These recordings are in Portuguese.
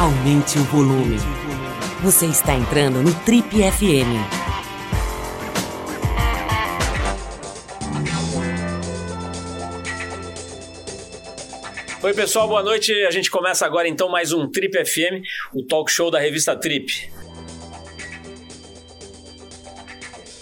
aumente o volume. Você está entrando no Trip FM. Oi, pessoal, boa noite. A gente começa agora então mais um Trip FM, o talk show da revista Trip.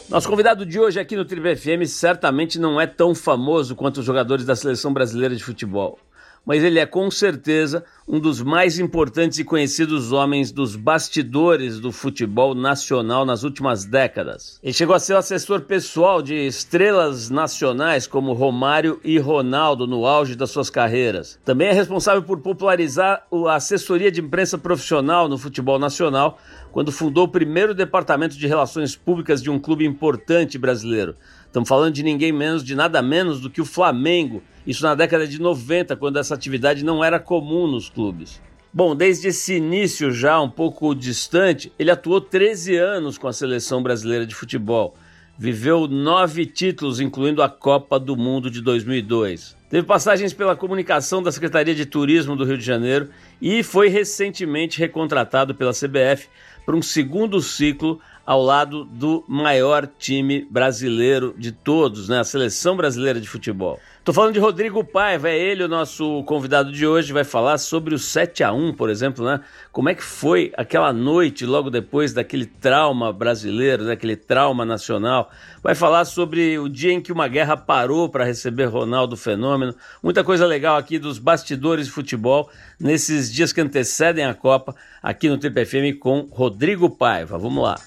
Nosso convidado de hoje aqui no Trip FM certamente não é tão famoso quanto os jogadores da seleção brasileira de futebol mas ele é com certeza um dos mais importantes e conhecidos homens dos bastidores do futebol nacional nas últimas décadas. Ele chegou a ser o assessor pessoal de estrelas nacionais como Romário e Ronaldo no auge das suas carreiras. Também é responsável por popularizar a assessoria de imprensa profissional no futebol nacional, quando fundou o primeiro departamento de relações públicas de um clube importante brasileiro. Estamos falando de ninguém menos, de nada menos do que o Flamengo isso na década de 90, quando essa atividade não era comum nos clubes. Bom, desde esse início já um pouco distante, ele atuou 13 anos com a seleção brasileira de futebol. Viveu nove títulos, incluindo a Copa do Mundo de 2002. Teve passagens pela comunicação da Secretaria de Turismo do Rio de Janeiro e foi recentemente recontratado pela CBF para um segundo ciclo ao lado do maior time brasileiro de todos, né? a seleção brasileira de futebol. Tô falando de Rodrigo Paiva, é ele o nosso convidado de hoje, vai falar sobre o 7 a 1 por exemplo, né? Como é que foi aquela noite logo depois daquele trauma brasileiro, daquele né? trauma nacional. Vai falar sobre o dia em que uma guerra parou para receber Ronaldo Fenômeno. Muita coisa legal aqui dos bastidores de futebol nesses dias que antecedem a Copa, aqui no TPFM com Rodrigo Paiva. Vamos lá.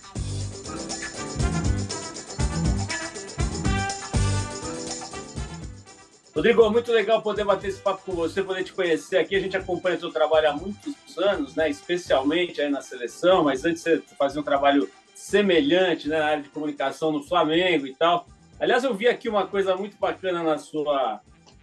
Rodrigo, muito legal poder bater esse papo com você, poder te conhecer aqui. A gente acompanha o seu trabalho há muitos anos, né? especialmente aí na seleção, mas antes você fazia um trabalho semelhante né? na área de comunicação no Flamengo e tal. Aliás, eu vi aqui uma coisa muito bacana na sua,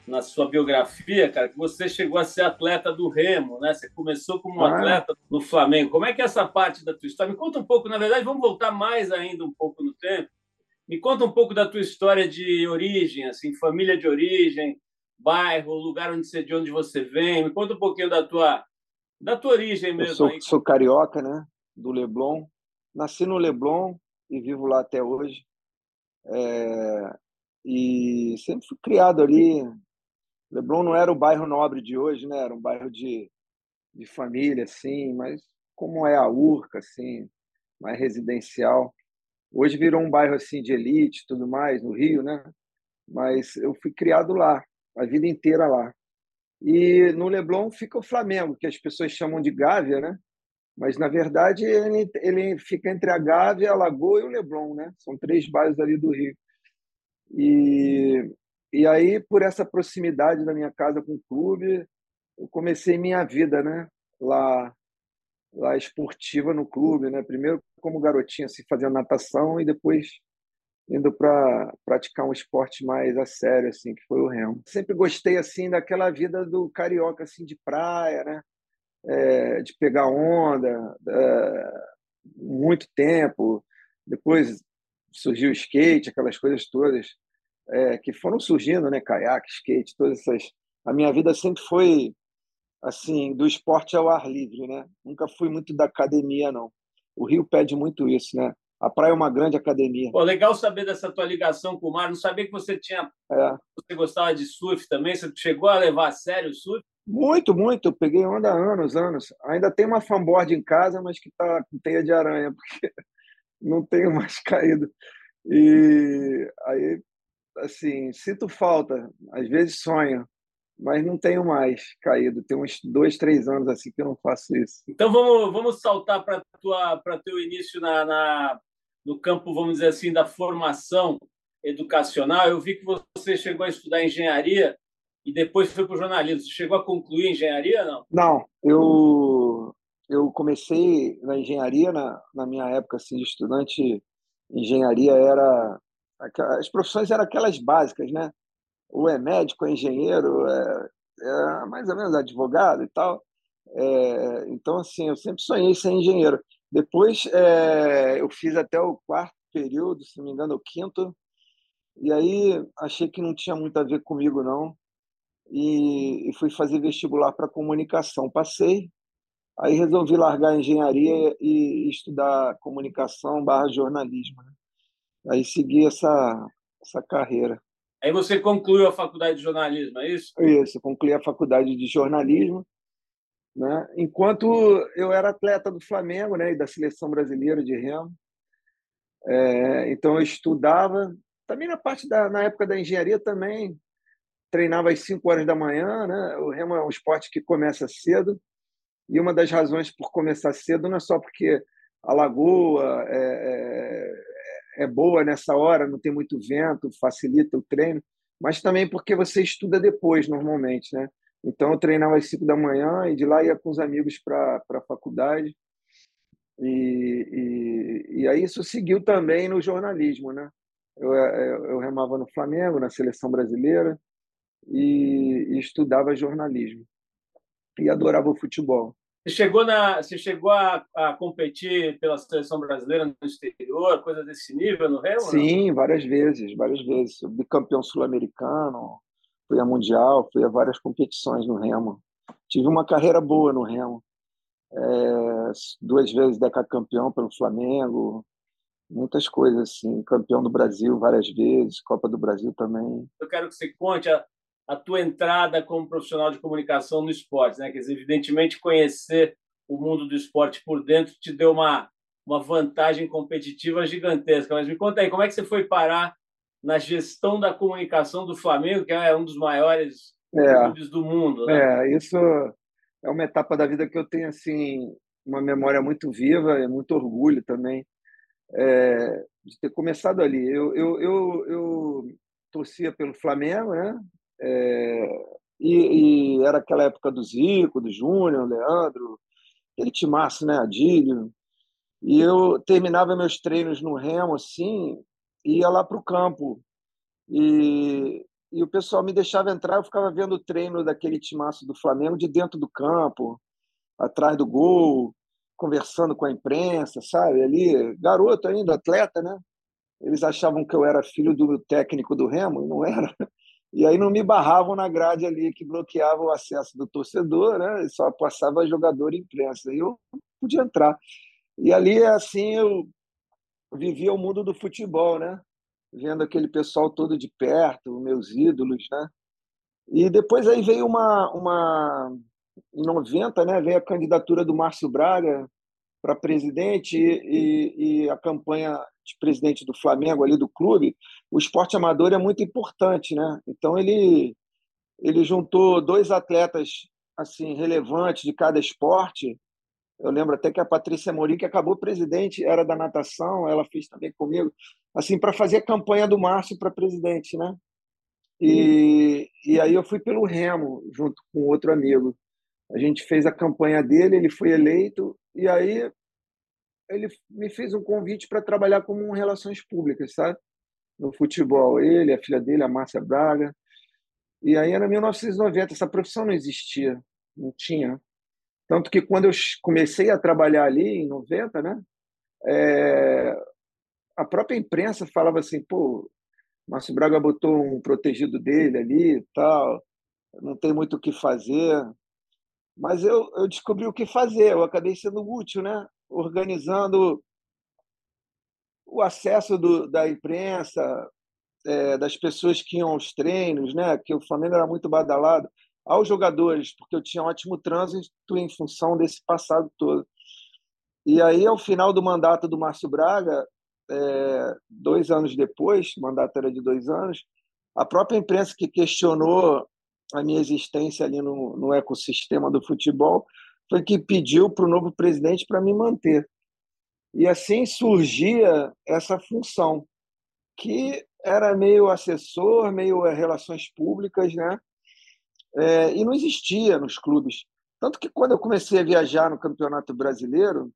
na sua biografia, cara, que você chegou a ser atleta do Remo, né? Você começou como ah. atleta no Flamengo. Como é que é essa parte da tua história? Me conta um pouco, na verdade, vamos voltar mais ainda um pouco no tempo. Me conta um pouco da tua história de origem, assim, família de origem, bairro, lugar onde você, de onde você vem. Me conta um pouquinho da tua, da tua origem mesmo. Eu sou, aí. sou carioca, né? Do Leblon. Nasci no Leblon e vivo lá até hoje. É... E sempre fui criado ali. Leblon não era o bairro nobre de hoje, né? Era um bairro de, de família, assim, mas como é a Urca, assim, mais residencial. Hoje virou um bairro assim de elite, tudo mais no Rio, né? Mas eu fui criado lá, a vida inteira lá. E no Leblon fica o Flamengo, que as pessoas chamam de Gávea, né? Mas na verdade ele, ele fica entre a Gávea, a Lagoa e o Leblon, né? São três bairros ali do Rio. E e aí por essa proximidade da minha casa com o clube, eu comecei minha vida, né? Lá lá esportiva no clube, né? Primeiro como garotinha, assim, fazendo natação e depois indo para praticar um esporte mais a sério, assim, que foi o remo. Sempre gostei, assim, daquela vida do carioca, assim, de praia, né? É, de pegar onda, é, muito tempo. Depois surgiu o skate, aquelas coisas todas é, que foram surgindo, né? Caiaque, skate, todas essas. A minha vida sempre foi assim, do esporte ao ar livre, né? Nunca fui muito da academia, não. O Rio pede muito isso, né? A praia é uma grande academia. Pô, legal saber dessa tua ligação com o mar. Não sabia que você tinha. É. Você gostava de surf também? Você chegou a levar a sério o surf? Muito, muito. Eu peguei onda há anos, anos. Ainda tem uma fanboard em casa, mas que está com teia de aranha, porque não tenho mais caído. E aí, assim, sinto falta. Às vezes sonho mas não tenho mais caído. Tem uns dois, três anos assim que eu não faço isso. Então vamos, vamos saltar para para teu início na, na, no campo, vamos dizer assim, da formação educacional. Eu vi que você chegou a estudar engenharia e depois foi para o jornalismo. Você chegou a concluir engenharia, não? Não, eu eu comecei na engenharia na, na minha época assim de estudante. Engenharia era as profissões eram aquelas básicas, né? Ou é médico, é engenheiro, é, é mais ou menos advogado e tal. É, então, assim, eu sempre sonhei ser engenheiro. Depois, é, eu fiz até o quarto período, se não me engano, o quinto, e aí achei que não tinha muito a ver comigo, não, e, e fui fazer vestibular para comunicação. Passei, Aí resolvi largar a engenharia e estudar comunicação barra jornalismo. Né? Aí segui essa, essa carreira. Aí você concluiu a faculdade de jornalismo, é isso? Isso, concluí a faculdade de jornalismo. Né? Enquanto eu era atleta do Flamengo né, e da seleção brasileira de remo, é, então eu estudava. Também na parte da na época da engenharia também treinava às 5 horas da manhã, né? O remo é um esporte que começa cedo. E uma das razões por começar cedo não é só porque a lagoa é, é, boa nessa hora, não tem muito vento, facilita o treino, mas também porque você estuda depois, normalmente, né? Então, eu treinava às 5 da manhã e de lá ia com os amigos para a faculdade. E, e, e aí isso seguiu também no jornalismo, né? Eu, eu, eu remava no Flamengo, na seleção brasileira, e, e estudava jornalismo. E adorava o futebol. Você chegou, na, você chegou a, a, competir pela seleção brasileira no exterior, coisa desse nível no Remo? Sim, várias vezes, várias vezes. Eu bicampeão sul-americano, fui a mundial, fui a várias competições no Remo. Tive uma carreira boa no Remo. É, duas vezes decacampeão pelo Flamengo, muitas coisas assim, campeão do Brasil várias vezes, Copa do Brasil também. Eu quero que você conte a, a tua entrada como profissional de comunicação no esporte, né? Quer dizer, evidentemente conhecer o mundo do esporte por dentro te deu uma uma vantagem competitiva gigantesca. Mas me conta aí, como é que você foi parar na gestão da comunicação do Flamengo, que é um dos maiores é, clubes do mundo? Né? É, isso é uma etapa da vida que eu tenho assim uma memória muito viva e muito orgulho também é, de ter começado ali. Eu, eu, eu, eu torcia pelo Flamengo, né? É, e, e, era aquela época do Zico, do Júnior, Leandro, aquele timaço, né, Adílio. E eu terminava meus treinos no Remo, assim, e ia lá para o campo. E, e o pessoal me deixava entrar, eu ficava vendo o treino daquele timaço do Flamengo de dentro do campo, atrás do gol, conversando com a imprensa, sabe? Ali, garoto ainda, atleta, né? Eles achavam que eu era filho do técnico do Remo, não era. E aí não me barravam na grade ali que bloqueava o acesso do torcedor, né? Só passava jogador e imprensa. E eu podia entrar. E ali, assim, eu vivia o mundo do futebol, né? Vendo aquele pessoal todo de perto, meus ídolos, né? E depois aí veio uma, uma em 90, né, veio a candidatura do Márcio Braga para presidente e, e, e, a campanha de presidente do Flamengo ali do clube, o esporte amador é muito importante, né? Então ele ele juntou dois atletas assim relevantes de cada esporte. Eu lembro até que a Patrícia Morim, que acabou presidente, era da natação, ela fez também comigo, assim para fazer a campanha do Márcio para presidente, né? E, e aí eu fui pelo Remo junto com outro amigo. A gente fez a campanha dele, ele foi eleito e aí ele me fez um convite para trabalhar como um relações públicas, sabe? No futebol, ele, a filha dele, a Márcia Braga. E aí era 1990, essa profissão não existia, não tinha. Tanto que quando eu comecei a trabalhar ali em 90, né? É, a própria imprensa falava assim, pô, Márcio Braga botou um protegido dele ali, tal, não tem muito o que fazer. Mas eu, eu descobri o que fazer, eu acabei sendo útil, né? Organizando o acesso do, da imprensa, é, das pessoas que iam aos treinos, né? que o Flamengo era muito badalado, aos jogadores, porque eu tinha um ótimo trânsito em função desse passado todo. E aí, ao final do mandato do Márcio Braga, é, dois anos depois, o mandato era de dois anos, a própria imprensa que questionou a minha existência ali no, no ecossistema do futebol, foi que pediu para o novo presidente para me manter. E assim surgia essa função, que era meio assessor, meio eh, relações públicas, né? É, e não existia nos clubes. Tanto que quando eu comecei a viajar no Campeonato Brasileiro,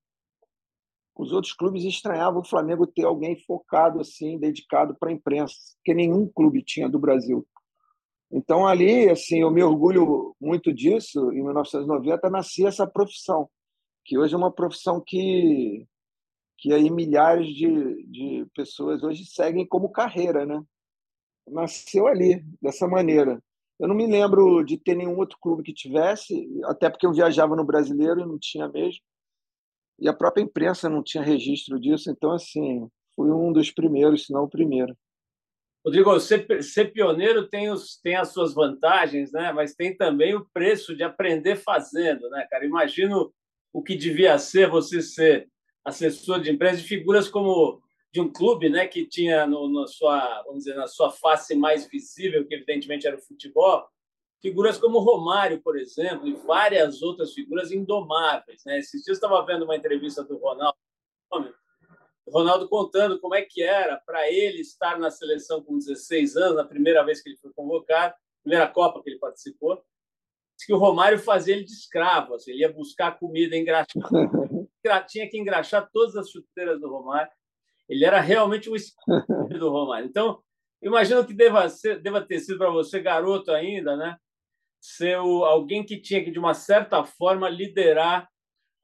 os outros clubes estranhavam o Flamengo ter alguém focado assim, dedicado para a imprensa, que nenhum clube tinha do Brasil. Então, ali, assim, eu me orgulho muito disso. Em 1990, nascia essa profissão, que hoje é uma profissão que, que aí milhares de, de pessoas hoje seguem como carreira, né? Nasceu ali, dessa maneira. eu não me lembro de ter nenhum outro clube que tivesse, até porque eu viajava no brasileiro e não tinha mesmo. E a própria imprensa não tinha registro disso, então, assim, fui um dos primeiros, se não o primeiro. Rodrigo, ser, ser pioneiro tem, os, tem as suas vantagens, né? mas tem também o preço de aprender fazendo, né, cara? Imagino o que devia ser você ser assessor de empresa de figuras como de um clube, né, que tinha no, na sua, vamos dizer, na sua face mais visível, que evidentemente era o futebol, figuras como Romário, por exemplo, e várias outras figuras indomáveis, né? Esses dias eu estava vendo uma entrevista do Ronaldo, Ronaldo contando como é que era para ele estar na seleção com 16 anos, na primeira vez que ele foi convocado, primeira Copa que ele participou, que o Romário fazia ele de escravo, assim, ele ia buscar comida, engraxar, tinha que engraxar todas as chuteiras do Romário. Ele era realmente um escravo do Romário. Então, imagino que deva, ser, deva ter sido para você, garoto ainda, né? ser o, alguém que tinha que, de uma certa forma, liderar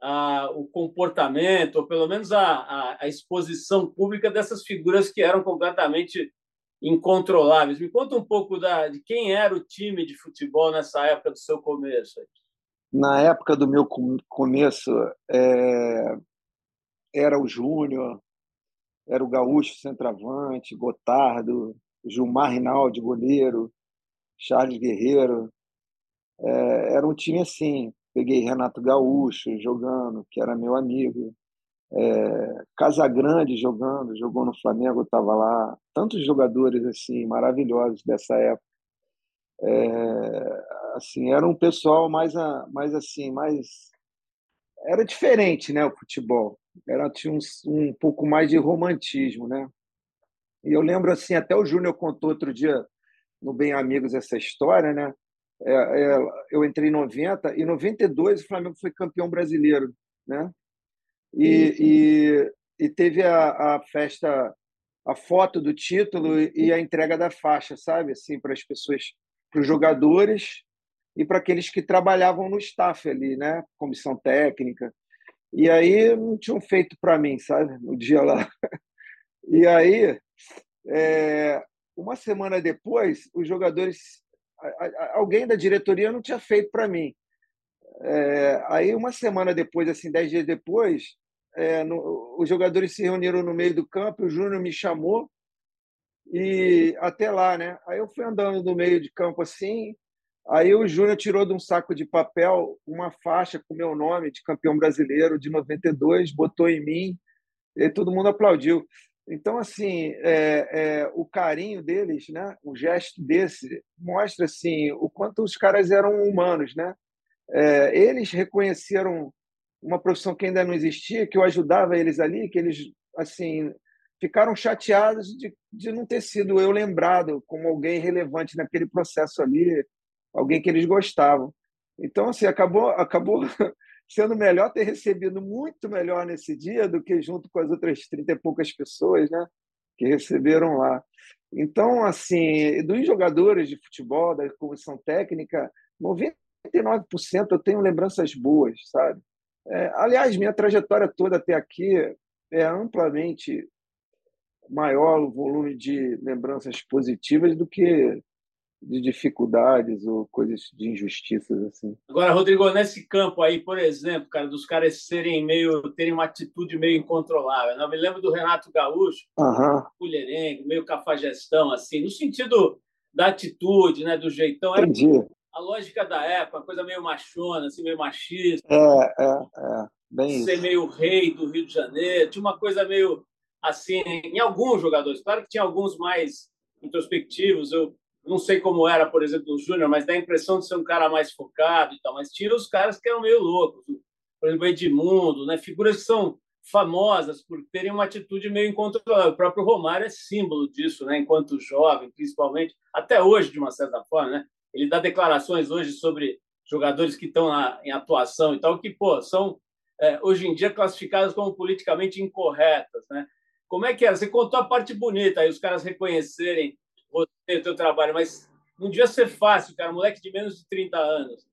ah, o comportamento, ou pelo menos a, a, a, exposição pública dessas figuras que eram completamente incontroláveis. Me conta um pouco da, de quem era o time de futebol nessa época do seu começo. Na época do meu começo, é, era o Júnior, era o Gaúcho centroavante, Gotardo, Gilmar Rinaldi, goleiro, Charles Guerreiro. É, era um time assim. Peguei Renato Gaúcho jogando, que era meu amigo. É, Casagrande jogando, jogou no Flamengo, estava lá. Tantos jogadores assim maravilhosos dessa época. É, assim, era um pessoal mais, mais assim, mais era diferente, né, o futebol. Era tinha um, um pouco mais de romantismo, né? E eu lembro assim, até o Júnior contou outro dia no Bem Amigos essa história, né? É, é, eu entrei em 90 e em 92 o Flamengo foi campeão brasileiro, né? E, e, e teve a, a, festa, a foto do título e a entrega da faixa, sabe? Assim, para as pessoas, para os jogadores e para aqueles que trabalhavam no staff ali, né? Comissão técnica. E aí não tinham feito para mim, sabe? No dia lá. E aí, é, uma semana depois, os jogadores, alguém da diretoria não tinha feito para mim. É, aí, uma semana depois, assim, dez dias depois, é, no, os jogadores se reuniram no meio do campo, o Júnior me chamou e até lá, né? Aí eu fui andando no meio de campo assim, aí o Júnior tirou de um saco de papel uma faixa com meu nome de campeão brasileiro de 92, botou em mim e todo mundo aplaudiu. Então, assim, é, é, o carinho deles, né? o gesto desse, mostra assim, o quanto os caras eram humanos. Né? É, eles reconheceram uma profissão que ainda não existia, que eu ajudava eles ali, que eles assim ficaram chateados de, de não ter sido eu lembrado como alguém relevante naquele processo ali, alguém que eles gostavam. Então, assim, acabou, acabou sendo melhor ter recebido muito melhor nesse dia do que junto com as outras 30 e poucas pessoas né, que receberam lá. Então, assim, dos jogadores de futebol, da comissão técnica, 99% eu tenho lembranças boas, sabe? É, aliás, minha trajetória toda até aqui é amplamente maior o volume de lembranças positivas do que de dificuldades ou coisas de injustiças assim. Agora, Rodrigo, nesse campo aí, por exemplo, cara, dos caras serem meio terem uma atitude meio incontrolável. Né? Eu me lembro do Renato Gaúcho, uhum. mulherengo, meio cafajestão assim, no sentido da atitude, né, do jeitão. Era Entendi. A lógica da época, uma coisa meio machona, assim, meio machista. É, é, é. Bem ser isso. meio rei do Rio de Janeiro. Tinha uma coisa meio assim, em alguns jogadores. Claro que tinha alguns mais introspectivos. Eu não sei como era, por exemplo, o Júnior, mas dá a impressão de ser um cara mais focado e tal. Mas tira os caras que eram meio loucos. Por exemplo, Edmundo, né? figuras que são famosas por terem uma atitude meio incontrolável. O próprio Romário é símbolo disso, né? enquanto jovem, principalmente, até hoje, de uma certa forma. Né? Ele dá declarações hoje sobre jogadores que estão em atuação e tal, que pô, são é, hoje em dia classificadas como politicamente incorretas. Né? Como é que era? Você contou a parte bonita, aí os caras reconhecerem o teu trabalho, mas não devia ser fácil, cara, moleque de menos de 30 anos,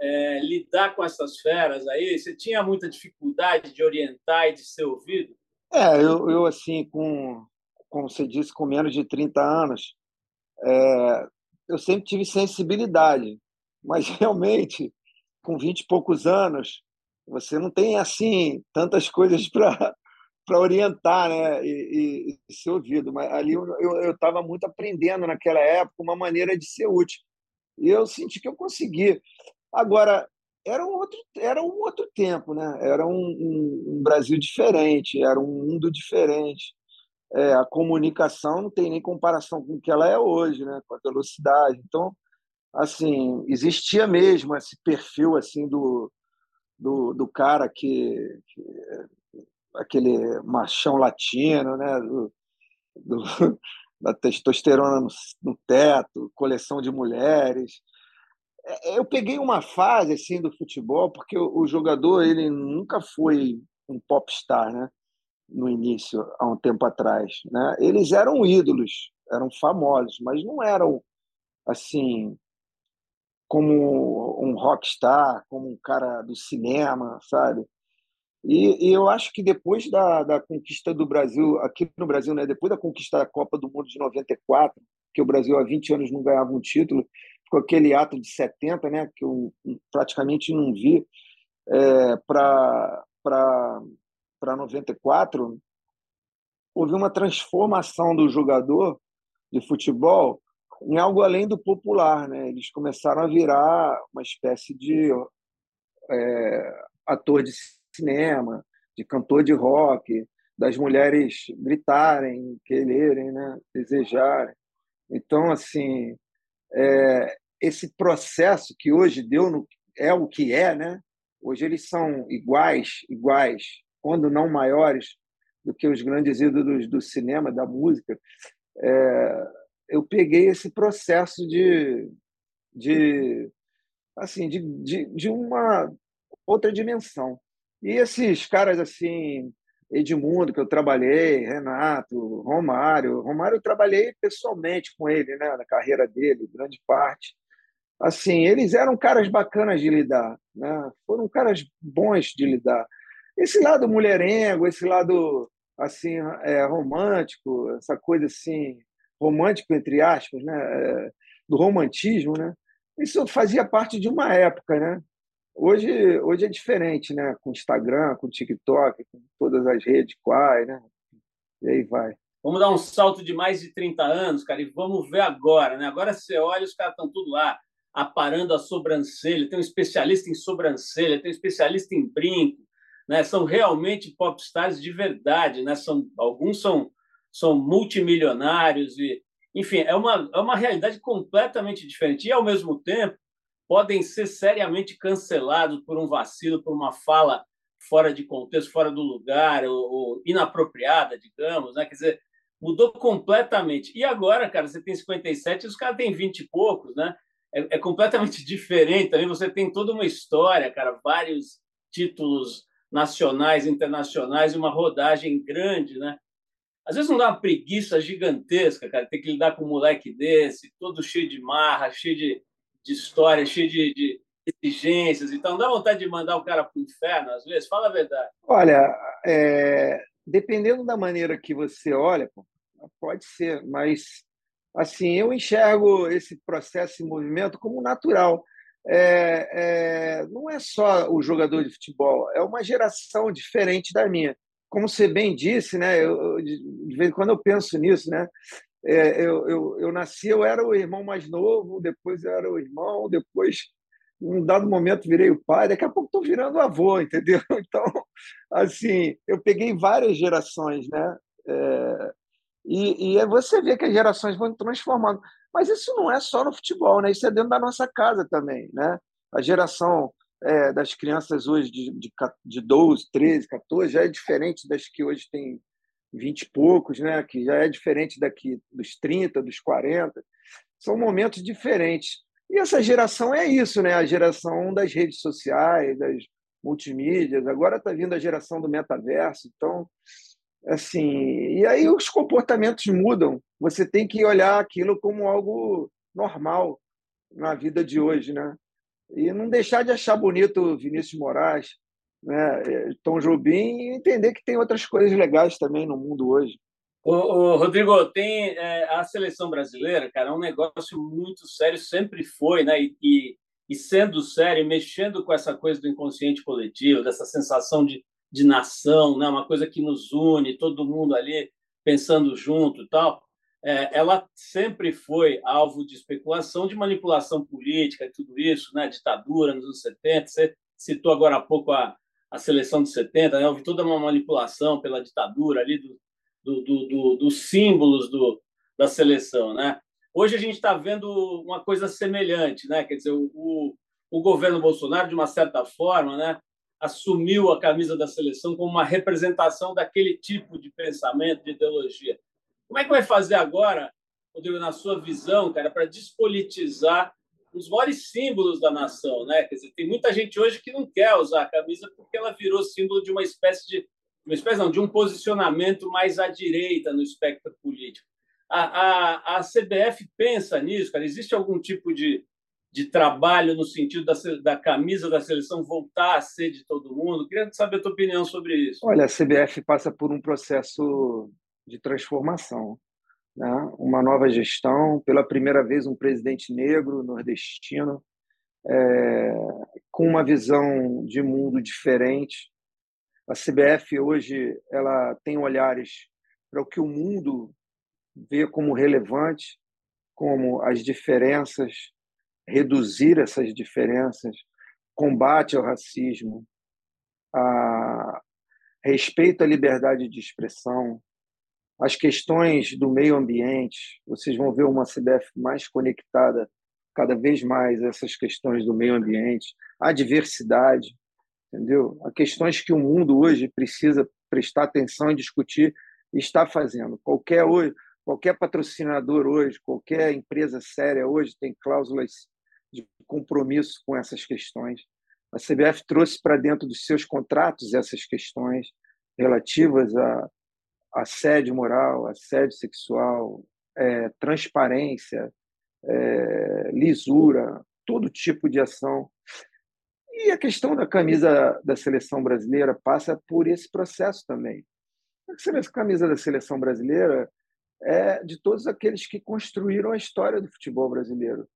é, lidar com essas feras aí. Você tinha muita dificuldade de orientar e de ser ouvido? É, eu, eu assim, com, como você disse, com menos de 30 anos, é, eu sempre tive sensibilidade, mas realmente, com 20 e poucos anos, você não tem assim tantas coisas para para orientar né, e, e, e, ser ouvido. Mas ali eu estava muito aprendendo naquela época uma maneira de ser útil. E eu senti que eu consegui. Agora, era um outro, era um outro tempo, né? era um, um, um Brasil diferente, era um mundo diferente. É, a comunicação não tem nem comparação com o que ela é hoje, né? com a velocidade. Então, assim, existia mesmo esse perfil assim do, do, do cara que, que aquele machão latino, né? Do, do, da testosterona no, no, teto, coleção de mulheres. É, é, eu peguei uma fase assim do futebol porque o, o jogador ele nunca foi um popstar, né? No início, há um tempo atrás, né? Eles eram ídolos, eram famosos, mas não eram assim como um rockstar, como um cara do cinema, sabe? E, e, eu acho que depois da, da conquista do Brasil, aqui no Brasil, né, depois da conquista da Copa do Mundo de 94, que o Brasil há 20 anos não ganhava um título, ficou aquele ato de 70, né, que eu praticamente não vi, é, para 94, houve uma transformação do jogador de futebol em algo além do popular. Né? Eles começaram a virar uma espécie de é, ator de cinema, de cantor de rock, das mulheres gritarem, quererem, né? desejarem. Então, assim, é, esse processo que hoje deu no, é o que é, né? Hoje eles são iguais, iguais, quando não maiores do que os grandes ídolos do cinema, da música. É, eu peguei esse processo de, de assim, de, de, de uma outra dimensão. E esses caras assim, Edmundo, que eu trabalhei, Renato, Romário. Romário eu trabalhei pessoalmente com ele, né, na carreira dele, grande parte. Assim, eles eram caras bacanas de lidar, né? Foram caras bons de lidar. Esse lado mulherengo, esse lado assim, é, romântico, essa coisa assim, romântico entre aspas, né, é, do romantismo, né? Isso fazia parte de uma época, né? Hoje, hoje é diferente, né? Com Instagram, com TikTok, com todas as redes, quais, né? E aí vai. Vamos dar um salto de mais de 30 anos, cara, e vamos ver agora, né? Agora você olha, os caras estão tudo lá, aparando a sobrancelha, tem um especialista em sobrancelha, tem um especialista em brinco, né? São realmente popstars de verdade, né? São, alguns são, são multimilionários e, enfim, é uma, é uma realidade completamente diferente. E, ao mesmo tempo, podem ser seriamente cancelados por um vacilo, por uma fala fora de contexto, fora do lugar, ou, ou inapropriada, digamos, né? Quer dizer, mudou completamente. E agora, cara, você tem 57 e os caras têm 20 e poucos, né? É, é, completamente diferente também. Você tem toda uma história, cara, vários títulos nacionais, internacionais, uma rodagem grande, né? Às vezes não dá uma preguiça gigantesca, cara, ter que lidar com um moleque desse, todo cheio de marra, cheio de, de história, cheio de, de exigências. Então, dá vontade de mandar o cara para o inferno, às vezes? Fala a verdade. Olha, é, dependendo da maneira que você olha, pode ser, mas assim eu enxergo esse processo e movimento como natural. É, é, não é só o jogador de futebol, é uma geração diferente da minha. Como você bem disse, né? Eu, de vez em quando eu penso nisso, né? É, eu, eu, eu nasci, eu era o irmão mais novo, depois eu era o irmão, depois, em um dado momento, virei o pai, daqui a pouco estou virando avô, entendeu? Então, assim, eu peguei várias gerações, né? É, e, e você vê que as gerações vão transformando. Mas isso não é só no futebol, né? Isso é dentro da nossa casa também, né? A geração é, das crianças hoje de, de, de 12, 13, 14 já é diferente das que hoje tem vinte e poucos, né? que já é diferente daqui dos 30, dos 40. São momentos diferentes. E essa geração é isso, né? a geração das redes sociais, das multimídias. Agora está vindo a geração do metaverso. Então, assim, e aí os comportamentos mudam. Você tem que olhar aquilo como algo normal na vida de hoje, né? E não deixar de achar bonito Vinícius Moraes, né, Tom Jobim e entender que tem outras coisas legais também no mundo hoje. Ô, ô, Rodrigo, tem é, a seleção brasileira, cara, é um negócio muito sério, sempre foi, né? E, e, e, sendo sério, mexendo com essa coisa do inconsciente coletivo, dessa sensação de, de nação, né? Uma coisa que nos une, todo mundo ali pensando junto, tal. É, ela sempre foi alvo de especulação, de manipulação política, tudo isso, né? Ditadura nos anos 70. Você citou agora há pouco a, a seleção de 70, né? houve toda uma manipulação pela ditadura ali do, do, do, do dos símbolos do, da seleção, né? Hoje a gente está vendo uma coisa semelhante, né? Quer dizer, o, o governo Bolsonaro, de uma certa forma, né, assumiu a camisa da seleção como uma representação daquele tipo de pensamento, de ideologia. Como é que vai fazer agora, Rodrigo, na sua visão, cara, para despolitizar os maiores símbolos da nação, né? Quer dizer, tem muita gente hoje que não quer usar a camisa porque ela virou símbolo de uma espécie de uma espécie não, de um posicionamento mais à direita no espectro político. A, a, a CBF pensa nisso, cara? Existe algum tipo de, de trabalho no sentido da, da camisa da seleção voltar a ser de todo mundo? Queria saber a tua opinião sobre isso. Olha, a CBF passa por um processo de transformação né? uma nova gestão, pela primeira vez um presidente negro, nordestino, é, com uma visão de mundo diferente. A CBF hoje ela tem olhares para o que o mundo vê como relevante, como as diferenças, reduzir essas diferenças, combate ao racismo, a respeito à liberdade de expressão, as questões do meio ambiente, vocês vão ver uma CBF mais conectada cada vez mais a essas questões do meio ambiente, a diversidade, entendeu? A questões que o mundo hoje precisa prestar atenção e discutir e está fazendo. Qualquer hoje, qualquer patrocinador hoje, qualquer empresa séria hoje tem cláusulas de compromisso com essas questões. A CBF trouxe para dentro dos seus contratos essas questões relativas a assédio moral, assédio sexual, é, transparência, é, lisura, todo tipo de ação. E a questão da camisa da seleção brasileira passa por esse processo também. A camisa da seleção brasileira é de todos aqueles que construíram a história do futebol brasileiro.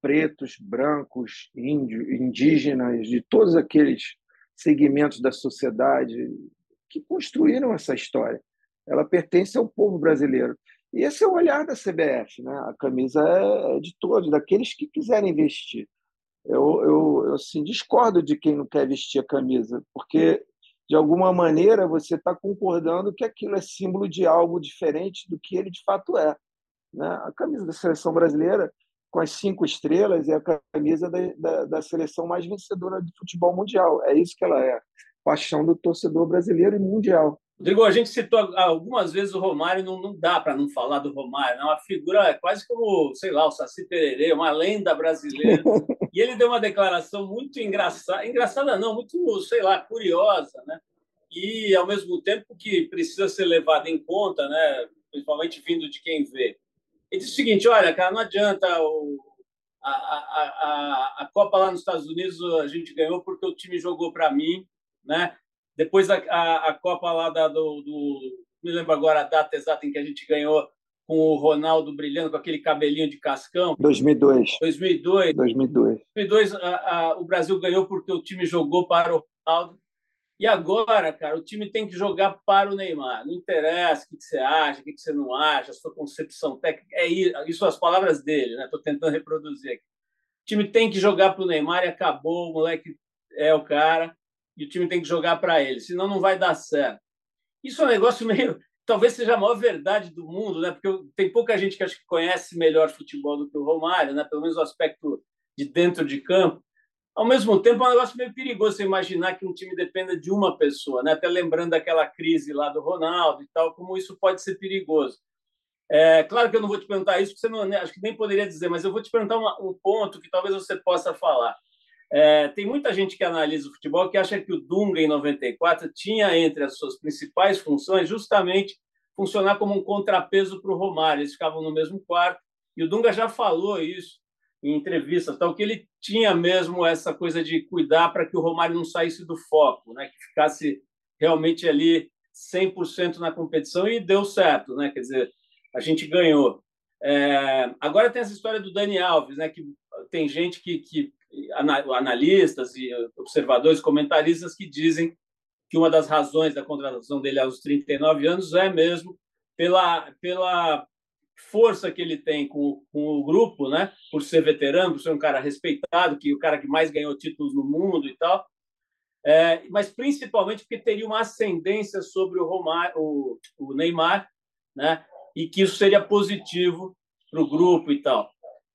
Pretos, brancos, índios, indígenas, de todos aqueles segmentos da sociedade que construíram essa história ela pertence ao povo brasileiro. E esse é o olhar da CBF, né? A camisa é de todos, daqueles que quiserem vestir. Eu, eu, eu assim, discordo de quem não quer vestir a camisa, porque de alguma maneira você está concordando que aquilo é símbolo de algo diferente do que ele de fato é. Né? A camisa da seleção brasileira, com as cinco estrelas, é a camisa da, da, da seleção mais vencedora de futebol mundial. É isso que ela é. Paixão do torcedor brasileiro e mundial. Rodrigo, a gente citou algumas vezes o Romário, não, não dá para não falar do Romário, é uma figura quase como, sei lá, o Saci Pererê, uma lenda brasileira. E ele deu uma declaração muito engraçada, engraçada não, muito, sei lá, curiosa, né? E, ao mesmo tempo, que precisa ser levada em conta, né? principalmente vindo de quem vê. Ele disse o seguinte, olha, cara, não adianta o, a, a, a, a Copa lá nos Estados Unidos a gente ganhou porque o time jogou para mim, né? Depois a, a, a Copa lá da, do, do, Me lembro agora a data exata em que a gente ganhou com o Ronaldo brilhando com aquele cabelinho de cascão. 2002. 2002. 2002. 2002 a, a, o Brasil ganhou porque o time jogou para o Ronaldo. E agora, cara, o time tem que jogar para o Neymar. Não interessa o que, você acha, o que, você não acha, a sua concepção técnica. É isso, isso as palavras dele, né? Estou tentando reproduzir aqui. O time tem que jogar para o Neymar e acabou. O moleque é o cara e o time tem que jogar para ele, senão não vai dar certo. Isso é um negócio meio. Talvez seja a maior verdade do mundo, né? porque tem pouca gente que acho que conhece melhor futebol do que o Romário, né? pelo menos o aspecto de dentro de campo. Ao mesmo tempo, é um negócio meio perigoso você imaginar que um time dependa de uma pessoa, né? até lembrando daquela crise lá do Ronaldo e tal, como isso pode ser perigoso. É, claro que eu não vou te perguntar isso, porque você não, né? acho que nem poderia dizer, mas eu vou te perguntar uma, um ponto que talvez você possa falar. É, tem muita gente que analisa o futebol que acha que o Dunga, em 94, tinha entre as suas principais funções justamente funcionar como um contrapeso para o Romário. Eles ficavam no mesmo quarto e o Dunga já falou isso em entrevistas, tal que ele tinha mesmo essa coisa de cuidar para que o Romário não saísse do foco, né? que ficasse realmente ali 100% na competição e deu certo, né? Quer dizer, a gente ganhou. É, agora tem essa história do Dani Alves, né? Que tem gente que, que analistas e observadores, comentaristas que dizem que uma das razões da contratação dele aos 39 anos é mesmo pela, pela força que ele tem com, com o grupo, né? Por ser veterano, por ser um cara respeitado, que o cara que mais ganhou títulos no mundo e tal. É, mas principalmente porque teria uma ascendência sobre o, Romar, o, o Neymar, né? E que isso seria positivo para o grupo e tal.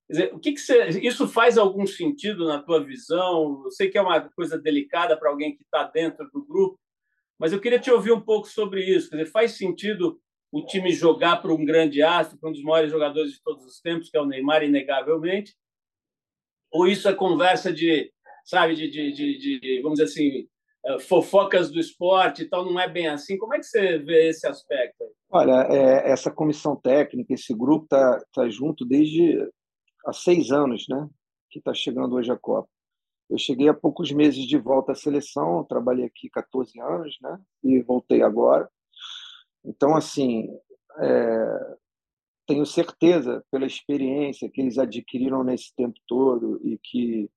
Dizer, o que, que você, isso faz algum sentido na tua visão? Eu sei que é uma coisa delicada para alguém que está dentro do grupo, mas eu queria te ouvir um pouco sobre isso. Dizer, faz sentido o time jogar para um grande astro, para um dos maiores jogadores de todos os tempos, que é o Neymar, inegavelmente? Ou isso é conversa de, sabe, de, de, de, de vamos dizer assim, eh, fofocas do esporte e tal, não é bem assim? Como é que você vê esse aspecto? Olha, é, essa comissão técnica, esse grupo está tá junto desde há seis anos, né? Que está chegando hoje a Copa. Eu cheguei há poucos meses de volta à seleção, trabalhei aqui 14 anos, né? E voltei agora. Então, assim, é, tenho certeza, pela experiência que eles adquiriram nesse tempo todo e que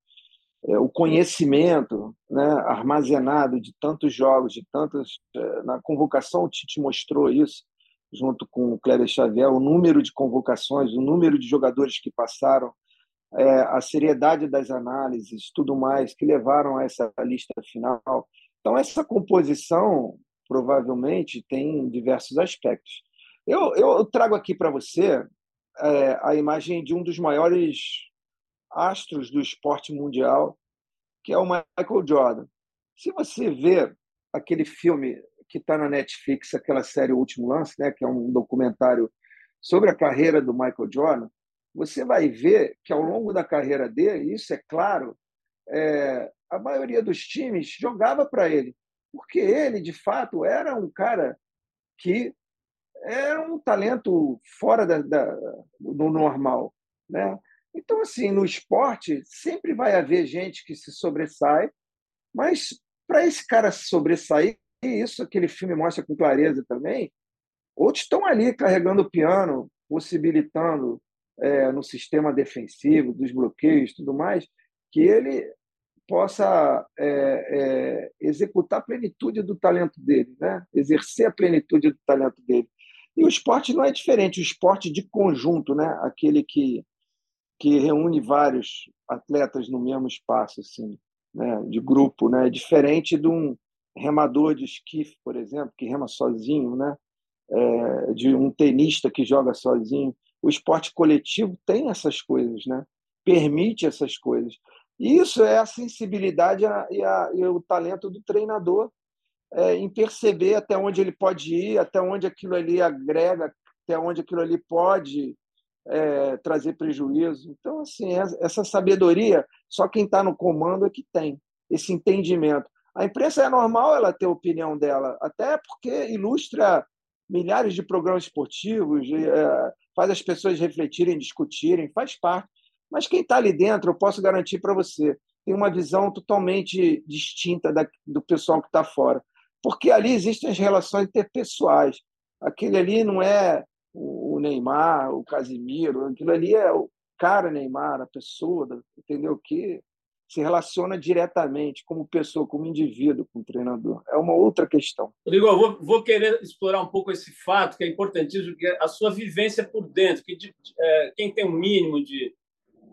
é, o conhecimento né, armazenado de tantos jogos, de tantas. É, na convocação, o Tite mostrou isso, junto com o Kleber Xavier, o número de convocações, o número de jogadores que passaram, é, a seriedade das análises, tudo mais, que levaram a essa lista final. Então, essa composição provavelmente tem diversos aspectos. Eu, eu trago aqui para você é, a imagem de um dos maiores astros do esporte mundial, que é o Michael Jordan. Se você vê aquele filme que está na Netflix, aquela série O Último Lance, né, que é um documentário sobre a carreira do Michael Jordan, você vai ver que ao longo da carreira dele, isso é claro, é, a maioria dos times jogava para ele porque ele, de fato, era um cara que era um talento fora da, da, do normal. Né? Então, assim, no esporte, sempre vai haver gente que se sobressai, mas para esse cara se sobressair, isso aquele filme mostra com clareza também, outros estão ali carregando o piano, possibilitando é, no sistema defensivo, dos bloqueios tudo mais, que ele possa é, é, executar a plenitude do talento dele, né? exercer a plenitude do talento dele. E o esporte não é diferente, o esporte de conjunto, né? aquele que, que reúne vários atletas no mesmo espaço, assim, né? de grupo, né? É diferente de um remador de esquife, por exemplo, que rema sozinho, né? É, de um tenista que joga sozinho. O esporte coletivo tem essas coisas, né? permite essas coisas. Isso é a sensibilidade e, a, e o talento do treinador é, em perceber até onde ele pode ir, até onde aquilo ali agrega, até onde aquilo ali pode é, trazer prejuízo. Então, assim, essa sabedoria, só quem está no comando é que tem esse entendimento. A imprensa é normal ela ter a opinião dela, até porque ilustra milhares de programas esportivos, é, faz as pessoas refletirem, discutirem, faz parte. Mas quem está ali dentro, eu posso garantir para você, tem uma visão totalmente distinta da, do pessoal que está fora. Porque ali existem as relações interpessoais. Aquele ali não é o Neymar, o Casimiro, aquilo ali é o cara Neymar, a pessoa, entendeu? Que se relaciona diretamente como pessoa, como indivíduo com o treinador. É uma outra questão. Rodrigo, eu vou, vou, querer explorar um pouco esse fato que é importantíssimo, que é a sua vivência por dentro. Que de, é, quem tem um mínimo de,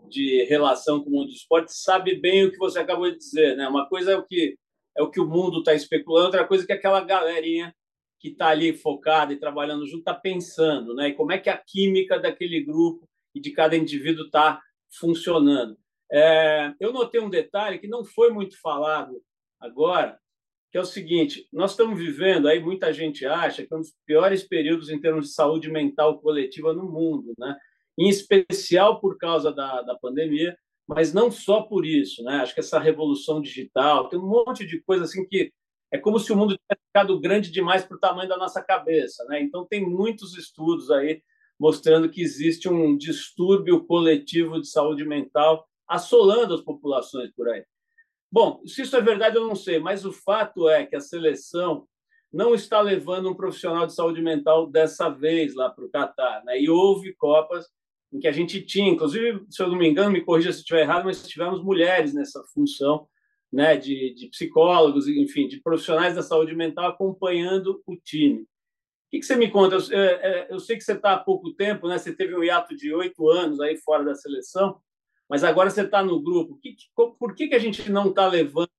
de relação com o mundo do esporte sabe bem o que você acabou de dizer, né? Uma coisa é o que é o que o mundo está especulando, outra coisa é que aquela galerinha que está ali focada e trabalhando junto está pensando, né? E como é que a química daquele grupo e de cada indivíduo está funcionando. É, eu notei um detalhe que não foi muito falado agora, que é o seguinte: nós estamos vivendo aí muita gente acha que é um dos piores períodos em termos de saúde mental coletiva no mundo, né? em especial por causa da, da pandemia, mas não só por isso, né? Acho que essa revolução digital tem um monte de coisa assim que é como se o mundo tivesse ficado grande demais para o tamanho da nossa cabeça, né? Então tem muitos estudos aí mostrando que existe um distúrbio coletivo de saúde mental assolando as populações por aí. Bom, se isso é verdade eu não sei, mas o fato é que a seleção não está levando um profissional de saúde mental dessa vez lá para o Catar. Né? E houve Copas em que a gente tinha, inclusive, se eu não me engano, me corrija se estiver errado, mas tivemos mulheres nessa função né, de, de psicólogos, enfim, de profissionais da saúde mental acompanhando o time. O que, que você me conta? Eu, é, é, eu sei que você está há pouco tempo, né? Você teve um hiato de oito anos aí fora da seleção, mas agora você está no grupo. Que, por que, que a gente não está levando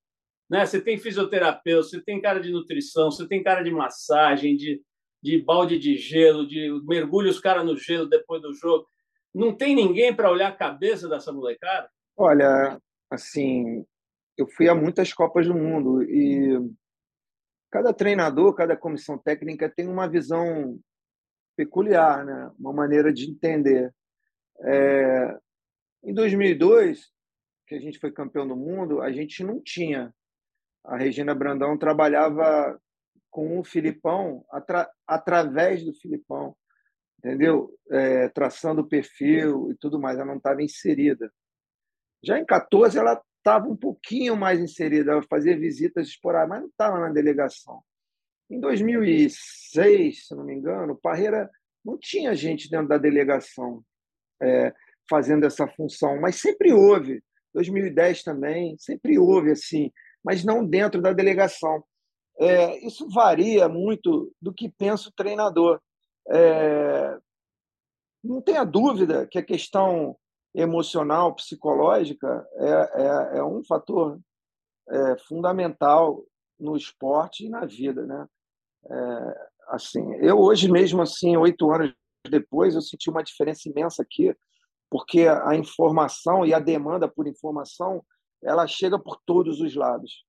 né? Você tem fisioterapeuta, você tem cara de nutrição, você tem cara de massagem, de, de balde de gelo, de mergulha os caras no gelo depois do jogo. Não tem ninguém para olhar a cabeça dessa molecada? Olha, assim, eu fui a muitas Copas do Mundo e cada treinador, cada comissão técnica tem uma visão peculiar, né? uma maneira de entender. É... Em 2002, que a gente foi campeão do mundo, a gente não tinha a Regina Brandão trabalhava com o Filipão atra, através do Filipão, entendeu? É, traçando o perfil e tudo mais, ela não estava inserida. Já em 14 ela estava um pouquinho mais inserida, ela fazia visitas esporádicas, mas não estava na delegação. Em 2006, se não me engano, Parreira não tinha gente dentro da delegação é, fazendo essa função, mas sempre houve. 2010 também, sempre houve assim mas não dentro da delegação. É, isso varia muito do que pensa o treinador. É, não tenha dúvida que a questão emocional, psicológica, é, é, é um fator é, fundamental no esporte e na vida, né? É, assim, eu hoje mesmo assim, oito anos depois, eu senti uma diferença imensa aqui, porque a informação e a demanda por informação ela chega por todos os lados.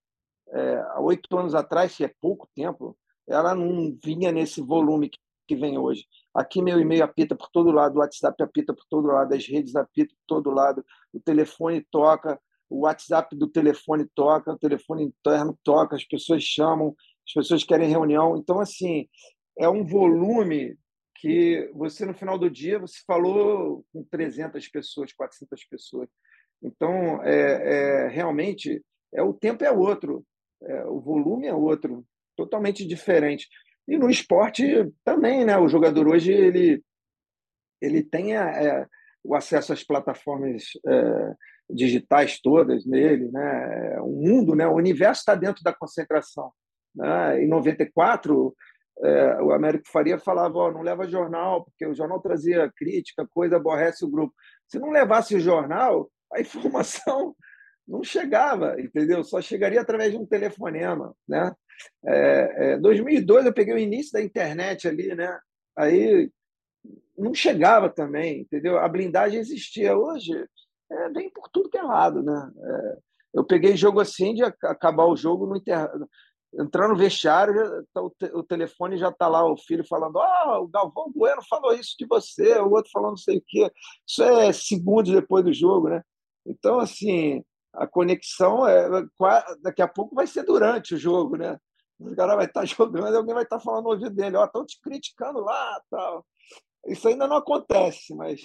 É, há oito anos atrás, se é pouco tempo, ela não vinha nesse volume que, que vem hoje. Aqui meu e-mail apita por todo lado, o WhatsApp apita por todo lado, as redes apitam por todo lado, o telefone toca, o WhatsApp do telefone toca, o telefone interno toca, as pessoas chamam, as pessoas querem reunião. Então, assim, é um volume que você, no final do dia, você falou com 300 pessoas, 400 pessoas. Então, é, é, realmente, é, o tempo é outro, é, o volume é outro, totalmente diferente. E no esporte também, né? O jogador hoje ele, ele tem é, o acesso às plataformas é, digitais todas nele, né? O mundo, né? O universo está dentro da concentração. Né? Em 94, é, o Américo Faria falava: não leva jornal, porque o jornal trazia crítica, coisa aborrece o grupo. Se não levasse o jornal, a informação não chegava, entendeu? Só chegaria através de um telefonema, né? É, é, 2002 eu peguei o início da internet ali, né? Aí não chegava também, entendeu? A blindagem existia. Hoje é, vem por tudo que é lado, né? É, eu peguei jogo assim de acabar o jogo no inter... entrar no vestiário, já, tá o, te... o, telefone já está lá o filho falando: "Ah, oh, o Galvão Bueno falou isso de você", o outro falando não sei o quê. Isso é segundos depois do jogo, né? Então, assim, a conexão é daqui a pouco vai ser durante o jogo, né? O cara vai estar jogando, alguém vai estar falando no ouvido dele, ó, oh, estão te criticando lá, tal. Isso ainda não acontece, mas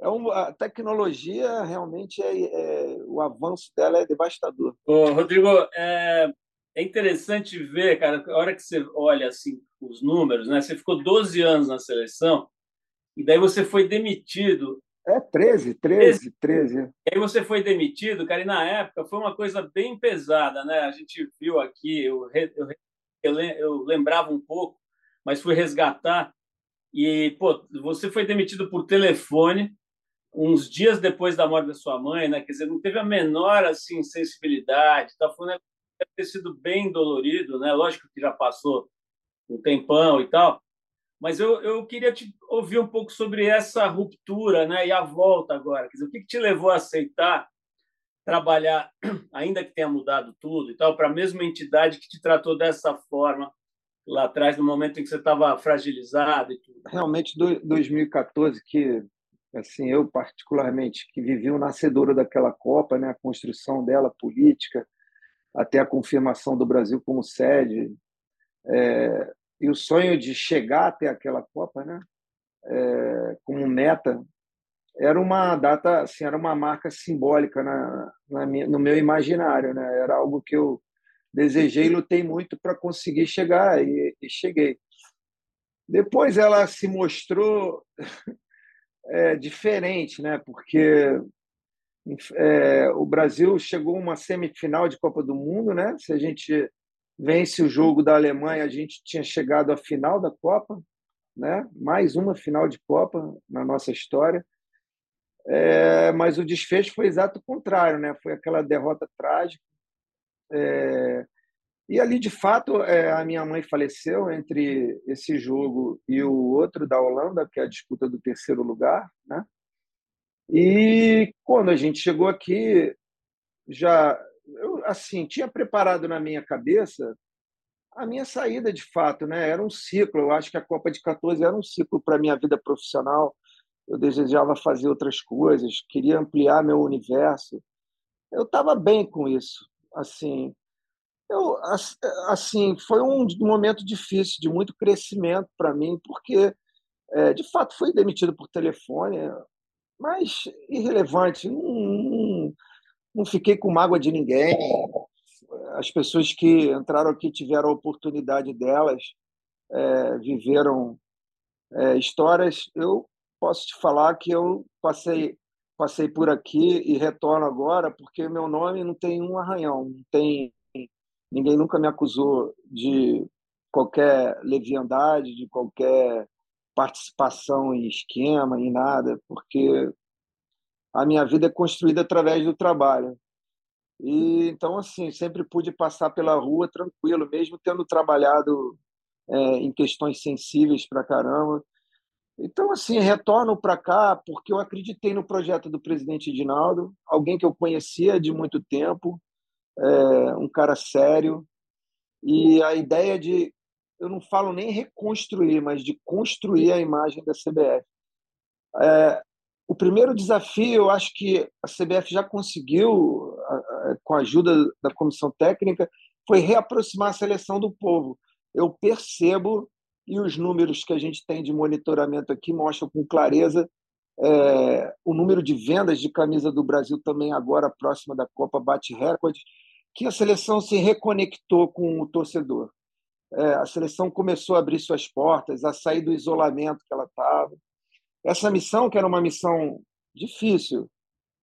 é um, a tecnologia realmente é, é, o avanço dela é devastador. Ô, Rodrigo, é, é interessante ver, cara, a hora que você olha assim os números, né? Você ficou 12 anos na seleção e daí você foi demitido é, 13, 13, 13. E aí você foi demitido, cara, e na época foi uma coisa bem pesada, né? A gente viu aqui, eu, eu, eu lembrava um pouco, mas fui resgatar. E, pô, você foi demitido por telefone uns dias depois da morte da sua mãe, né? Quer dizer, não teve a menor, assim, sensibilidade. Tá? Foi um deve ter sido bem dolorido, né? Lógico que já passou um tempão e tal, mas eu, eu queria te ouvir um pouco sobre essa ruptura né, e a volta agora. Quer dizer, o que, que te levou a aceitar trabalhar, ainda que tenha mudado tudo e tal, para a mesma entidade que te tratou dessa forma lá atrás, no momento em que você estava fragilizado e tudo? Realmente, 2014, que assim eu particularmente que vivi o nascedor daquela Copa, né, a construção dela política, até a confirmação do Brasil como sede, é, e o sonho de chegar até aquela Copa, né, é, como meta, era uma data, assim, era uma marca simbólica na, na minha, no meu imaginário, né? Era algo que eu desejei lutei muito para conseguir chegar e, e, cheguei. Depois ela se mostrou é, diferente, né? Porque é, o Brasil chegou a uma semifinal de Copa do Mundo, né? Se a gente vence o jogo da Alemanha, a gente tinha chegado à final da Copa, né? Mais uma final de Copa na nossa história. É, mas o desfecho foi exato contrário, né? Foi aquela derrota trágica. É, e ali, de fato, é, a minha mãe faleceu entre esse jogo e o outro da Holanda, que é a disputa do terceiro lugar, né? E quando a gente chegou aqui, já eu assim tinha preparado na minha cabeça a minha saída de fato, né? Era um ciclo. Eu acho que a Copa de 14 era um ciclo para minha vida profissional. Eu desejava fazer outras coisas, queria ampliar meu universo. Eu estava bem com isso. Assim, eu assim foi um momento difícil, de muito crescimento para mim, porque é, de fato fui demitido por telefone, mas irrelevante. Não, não, não fiquei com mágoa de ninguém. As pessoas que entraram aqui tiveram a oportunidade delas, é, viveram é, histórias. Eu posso te falar que eu passei passei por aqui e retorno agora porque meu nome não tem um arranhão, não tem ninguém nunca me acusou de qualquer leviandade, de qualquer participação em esquema, em nada, porque a minha vida é construída através do trabalho. E então assim sempre pude passar pela rua tranquilo, mesmo tendo trabalhado é, em questões sensíveis para caramba. Então assim retorno para cá porque eu acreditei no projeto do presidente Edinaldo, alguém que eu conhecia de muito tempo, é, um cara sério e a ideia de eu não falo nem reconstruir, mas de construir a imagem da CBF. É, o primeiro desafio, eu acho que a CBF já conseguiu, com a ajuda da comissão técnica, foi reaproximar a seleção do povo. Eu percebo, e os números que a gente tem de monitoramento aqui mostram com clareza é, o número de vendas de camisa do Brasil também agora próxima da Copa bate recorde, que a seleção se reconectou com o torcedor a seleção começou a abrir suas portas, a sair do isolamento que ela estava. Essa missão, que era uma missão difícil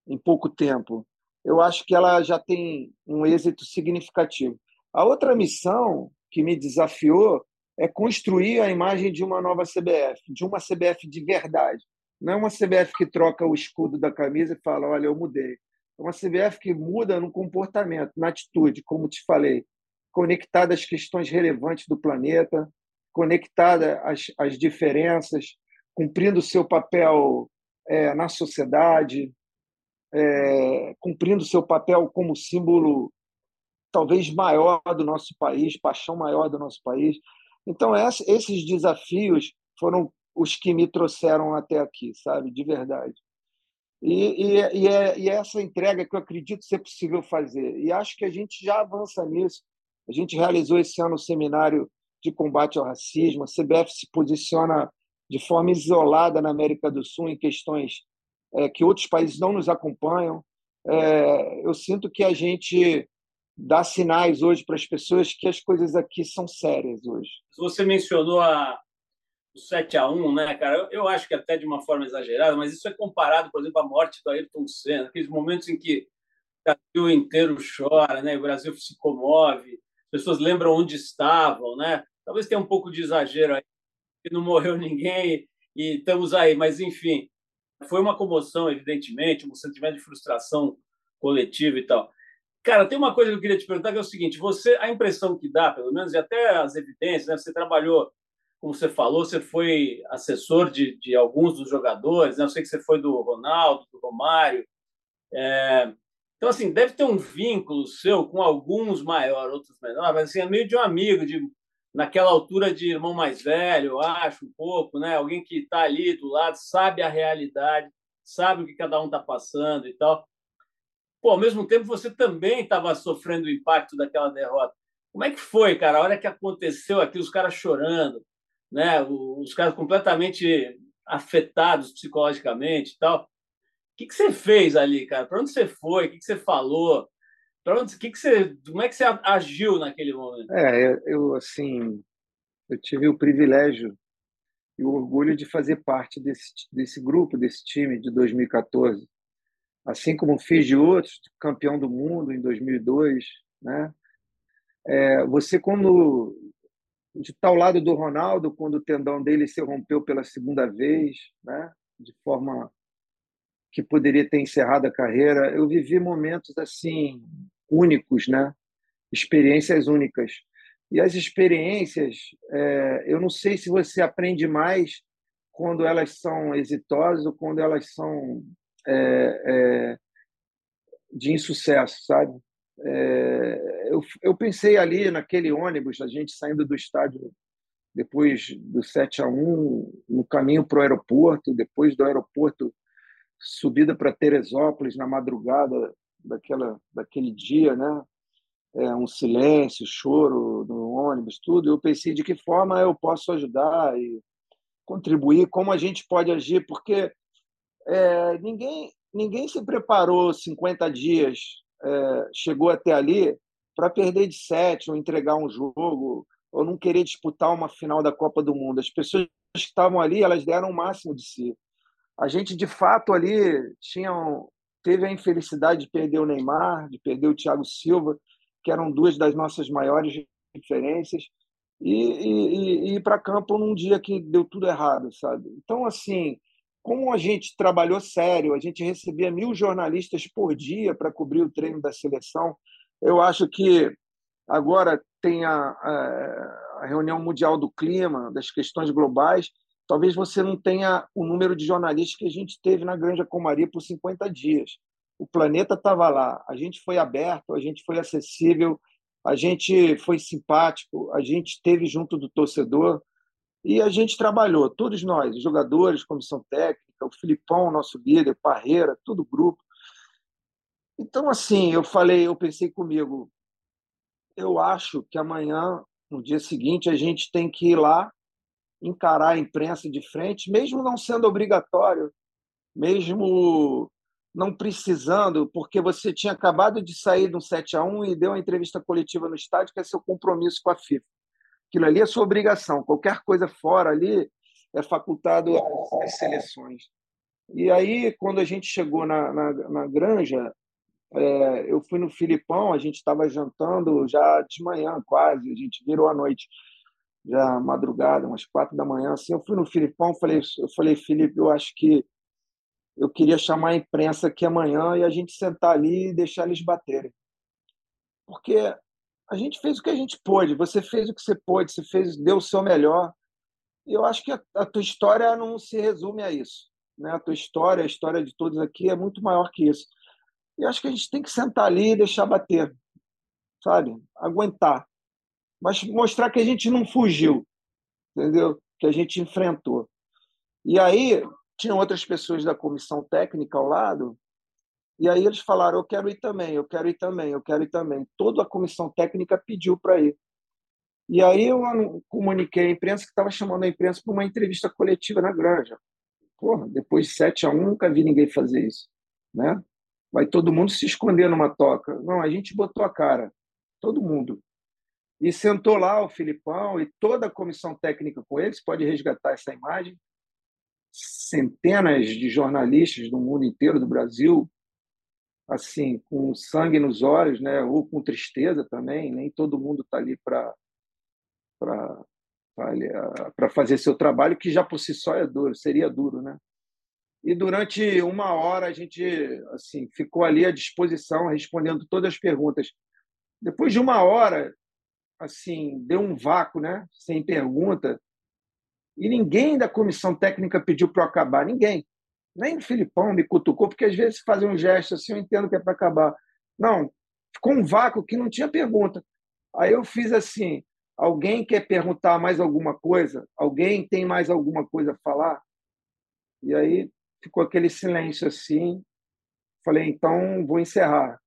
em pouco tempo, eu acho que ela já tem um êxito significativo. A outra missão que me desafiou é construir a imagem de uma nova CBF, de uma CBF de verdade. Não é uma CBF que troca o escudo da camisa e fala: olha, eu mudei. É uma CBF que muda no comportamento, na atitude, como te falei conectada às questões relevantes do planeta, conectada às, às diferenças, cumprindo o seu papel é, na sociedade, é, cumprindo o seu papel como símbolo talvez maior do nosso país, paixão maior do nosso país. Então, esses desafios foram os que me trouxeram até aqui, sabe? De verdade. E, e, e, é, e é essa entrega que eu acredito ser possível fazer. E acho que a gente já avança nisso. A gente realizou esse ano o seminário de combate ao racismo. A CBF se posiciona de forma isolada na América do Sul em questões é, que outros países não nos acompanham. É, eu sinto que a gente dá sinais hoje para as pessoas que as coisas aqui são sérias hoje. Você mencionou a, o 7 a 1 né, cara? Eu, eu, acho que até de uma forma exagerada, mas isso é comparado, por exemplo, à morte do Ayrton Senna, aqueles momentos em que o Brasil inteiro chora, né? o Brasil se comove, pessoas lembram onde estavam, né? Talvez tenha um pouco de exagero aí, que não morreu ninguém e estamos aí, mas enfim, foi uma comoção, evidentemente, um sentimento de frustração coletiva e tal. Cara, tem uma coisa que eu queria te perguntar que é o seguinte: você, a impressão que dá, pelo menos, e até as evidências, né? Você trabalhou, como você falou, você foi assessor de, de alguns dos jogadores, né? Eu sei que você foi do Ronaldo, do Romário. É, então, assim, deve ter um vínculo seu com alguns maior, outros menor, mas assim, é meio de um amigo, de naquela altura de irmão mais velho, acho, um pouco, né? Alguém que está ali do lado, sabe a realidade, sabe o que cada um está passando e tal. Pô, ao mesmo tempo, você também estava sofrendo o impacto daquela derrota. Como é que foi, cara? A hora que aconteceu aqui, os caras chorando, né? Os caras completamente afetados psicologicamente e tal que, que você fez ali, cara? Para onde você foi? O que, que você falou? Para onde, que que você, como é que você agiu naquele momento? É, eu assim, eu tive o privilégio e o orgulho de fazer parte desse desse grupo, desse time de 2014, assim como fiz de outros, campeão do mundo em 2002, né? É, você quando de tal lado do Ronaldo, quando o tendão dele se rompeu pela segunda vez, né? De forma que poderia ter encerrado a carreira. Eu vivi momentos assim únicos, né? Experiências únicas. E as experiências, é, eu não sei se você aprende mais quando elas são exitosas ou quando elas são é, é, de insucesso, sabe? É, eu, eu pensei ali naquele ônibus, a gente saindo do estádio depois do 7 a 1 no caminho para o aeroporto, depois do aeroporto subida para Teresópolis na madrugada daquela daquele dia, né? É, um silêncio, choro no ônibus, tudo. Eu pensei de que forma eu posso ajudar e contribuir, como a gente pode agir, porque é, ninguém ninguém se preparou 50 dias, é, chegou até ali para perder de sete ou entregar um jogo ou não querer disputar uma final da Copa do Mundo. As pessoas que estavam ali, elas deram o máximo de si a gente de fato ali tinha teve a infelicidade de perder o Neymar, de perder o Thiago Silva, que eram duas das nossas maiores referências, e, e, e ir para campo num dia que deu tudo errado, sabe? Então, assim, como a gente trabalhou sério, a gente recebia mil jornalistas por dia para cobrir o treino da seleção, eu acho que agora tem a, a, a reunião mundial do clima, das questões globais, talvez você não tenha o número de jornalistas que a gente teve na Granja Comaria por 50 dias. O planeta estava lá, a gente foi aberto, a gente foi acessível, a gente foi simpático, a gente esteve junto do torcedor e a gente trabalhou, todos nós, jogadores, comissão técnica, o Filipão, nosso líder, Parreira, todo o grupo. Então, assim, eu falei, eu pensei comigo, eu acho que amanhã, no dia seguinte, a gente tem que ir lá encarar a imprensa de frente, mesmo não sendo obrigatório, mesmo não precisando, porque você tinha acabado de sair do 7 a 1 e deu uma entrevista coletiva no estádio, que é seu compromisso com a FIFA. Aquilo ali é sua obrigação. Qualquer coisa fora ali é facultado às seleções. E aí, quando a gente chegou na, na, na granja, é, eu fui no Filipão, a gente estava jantando já de manhã, quase, a gente virou à noite já madrugada, umas quatro da manhã, assim, eu fui no Filipão, falei, eu falei, Felipe, eu acho que eu queria chamar a imprensa aqui amanhã e a gente sentar ali e deixar eles baterem. Porque a gente fez o que a gente pôde, você fez o que você pôde, você fez, deu o seu melhor. E eu acho que a, a tua história não se resume a isso. Né? A tua história, a história de todos aqui é muito maior que isso. E acho que a gente tem que sentar ali e deixar bater, sabe? Aguentar mas mostrar que a gente não fugiu, entendeu? Que a gente enfrentou. E aí tinham outras pessoas da comissão técnica ao lado, e aí eles falaram: eu quero ir também, eu quero ir também, eu quero ir também. Toda a comissão técnica pediu para ir. E aí eu comuniquei à imprensa que estava chamando a imprensa para uma entrevista coletiva na granja. Porra, depois de 7 a 1, nunca vi ninguém fazer isso. Né? Vai todo mundo se esconder numa toca. Não, a gente botou a cara. Todo mundo. E sentou lá o Filipão e toda a comissão técnica com eles, pode resgatar essa imagem. Centenas de jornalistas do mundo inteiro, do Brasil, assim, com sangue nos olhos, né? ou com tristeza também. Nem todo mundo está ali para para fazer seu trabalho, que já por si só é duro, seria duro, né? E durante uma hora a gente assim ficou ali à disposição, respondendo todas as perguntas. Depois de uma hora, assim, deu um vácuo, né? Sem pergunta. E ninguém da comissão técnica pediu para acabar, ninguém. Nem o Filipão me cutucou, porque às vezes fazem um gesto assim, eu entendo que é para acabar. Não, ficou um vácuo que não tinha pergunta. Aí eu fiz assim: alguém quer perguntar mais alguma coisa? Alguém tem mais alguma coisa a falar? E aí ficou aquele silêncio assim. Falei, então vou encerrar.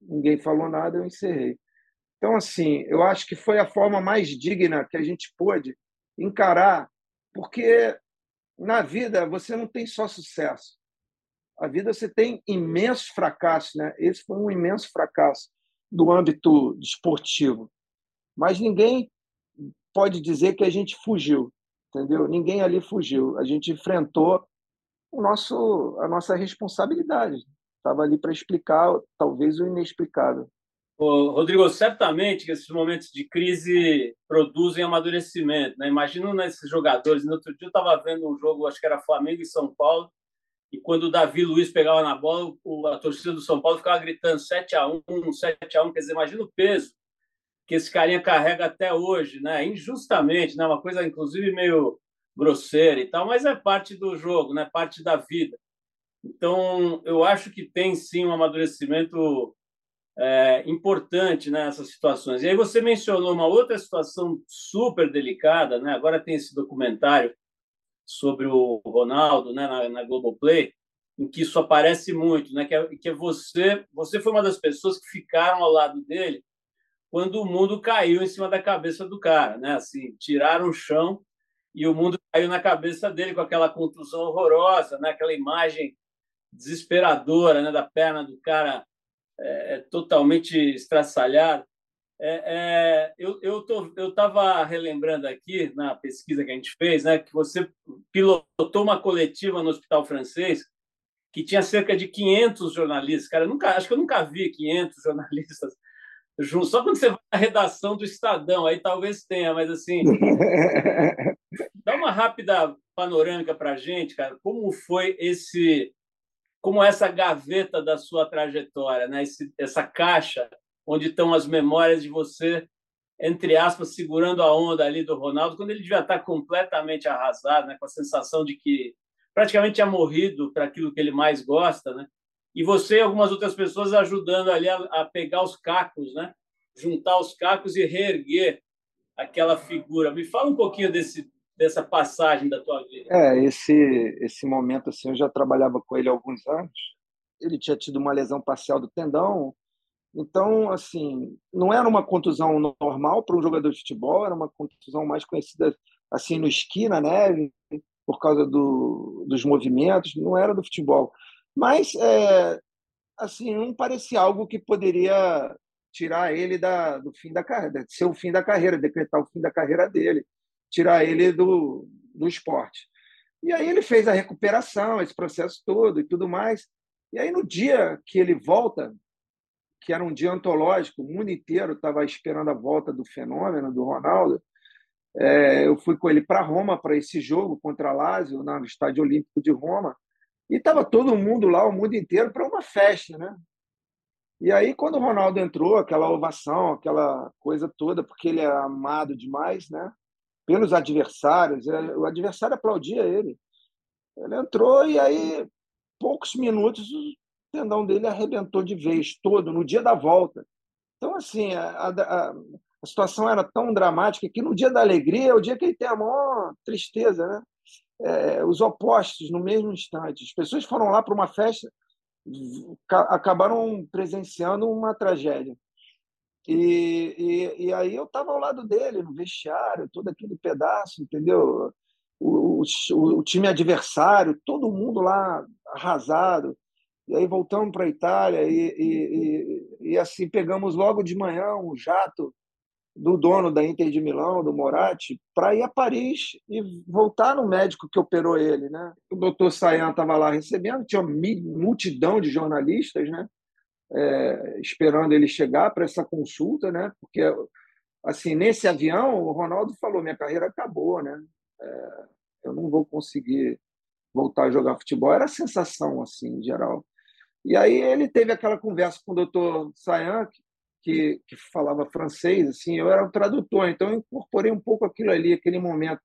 Ninguém falou nada, eu encerrei. Então, assim, eu acho que foi a forma mais digna que a gente pôde encarar, porque na vida você não tem só sucesso. A vida você tem imensos fracassos, né? Esse foi um imenso fracasso do âmbito esportivo. Mas ninguém pode dizer que a gente fugiu, entendeu? Ninguém ali fugiu. A gente enfrentou o nosso, a nossa responsabilidade. Estava ali para explicar, talvez, o inexplicável. Rodrigo, certamente que esses momentos de crise produzem amadurecimento. Né? Imagina nesses jogadores. No outro dia eu estava vendo um jogo, acho que era Flamengo e São Paulo, e quando o Davi Luiz pegava na bola, a torcida do São Paulo ficava gritando 7 a 1 7 a 1 Quer dizer, imagina o peso que esse carinha carrega até hoje, né? injustamente, né? uma coisa, inclusive, meio grosseira e tal, mas é parte do jogo, né? parte da vida. Então, eu acho que tem sim um amadurecimento é, importante nessas situações. E aí você mencionou uma outra situação super delicada, né? Agora tem esse documentário sobre o Ronaldo, né, na, na Globoplay, em que isso aparece muito, né? Que é, que é você, você foi uma das pessoas que ficaram ao lado dele quando o mundo caiu em cima da cabeça do cara, né? Assim, tiraram o chão e o mundo caiu na cabeça dele com aquela contusão horrorosa, né? Aquela imagem desesperadora, né? Da perna do cara é, é, totalmente estraçalhado. É, é, eu eu eu estava relembrando aqui na pesquisa que a gente fez, né, que você pilotou uma coletiva no Hospital Francês que tinha cerca de 500 jornalistas. Cara, nunca, acho que eu nunca vi 500 jornalistas juntos. Só quando você vai na redação do Estadão, aí talvez tenha, mas assim, dá uma rápida panorâmica para a gente, cara. Como foi esse como essa gaveta da sua trajetória, né? Esse, essa caixa onde estão as memórias de você, entre aspas, segurando a onda ali do Ronaldo, quando ele devia estar completamente arrasado, né? com a sensação de que praticamente tinha morrido para aquilo que ele mais gosta, né? E você e algumas outras pessoas ajudando ali a, a pegar os cacos, né? Juntar os cacos e reerguer aquela figura. Me fala um pouquinho desse dessa passagem da tua vida? É, esse esse momento assim, eu já trabalhava com ele há alguns anos. Ele tinha tido uma lesão parcial do tendão. Então, assim, não era uma contusão normal para um jogador de futebol, era uma contusão mais conhecida assim no esqui, na neve, por causa do, dos movimentos, não era do futebol. Mas, é, assim, não parecia algo que poderia tirar ele da, do fim da carreira, ser o fim da carreira, decretar o fim da carreira dele tirar ele do, do esporte. E aí ele fez a recuperação, esse processo todo e tudo mais. E aí no dia que ele volta, que era um dia antológico, o mundo inteiro estava esperando a volta do fenômeno do Ronaldo. É, eu fui com ele para Roma para esse jogo contra a Lazio no Estádio Olímpico de Roma e estava todo mundo lá, o mundo inteiro, para uma festa, né? E aí quando o Ronaldo entrou, aquela ovação, aquela coisa toda, porque ele é amado demais, né? Pelos adversários. É, o adversário aplaudia ele. Ele entrou e aí, poucos minutos, o tendão dele arrebentou de vez, todo, no dia da volta. Então, assim, a, a, a situação era tão dramática que no dia da alegria é o dia que ele tem a maior tristeza, né? É, os opostos no mesmo instante. As pessoas foram lá para uma festa, acabaram presenciando uma tragédia. E, e, e aí eu estava ao lado dele, no vestiário, todo aquele pedaço, entendeu? O, o, o time adversário, todo mundo lá arrasado. E aí voltamos para a Itália e, e, e, assim pegamos logo de manhã um jato do dono da Inter de Milão, do Moratti, para ir a Paris e voltar no médico que operou ele, né? O doutor Sayan estava lá recebendo, tinha uma multidão de jornalistas, né? É, esperando ele chegar para essa consulta, né? Porque assim nesse avião o Ronaldo falou minha carreira acabou, né? É, eu não vou conseguir voltar a jogar futebol. Era a sensação assim em geral. E aí ele teve aquela conversa com o doutor Sayan, que, que falava francês, assim, eu era o tradutor, então eu incorporei um pouco aquilo ali, aquele momento.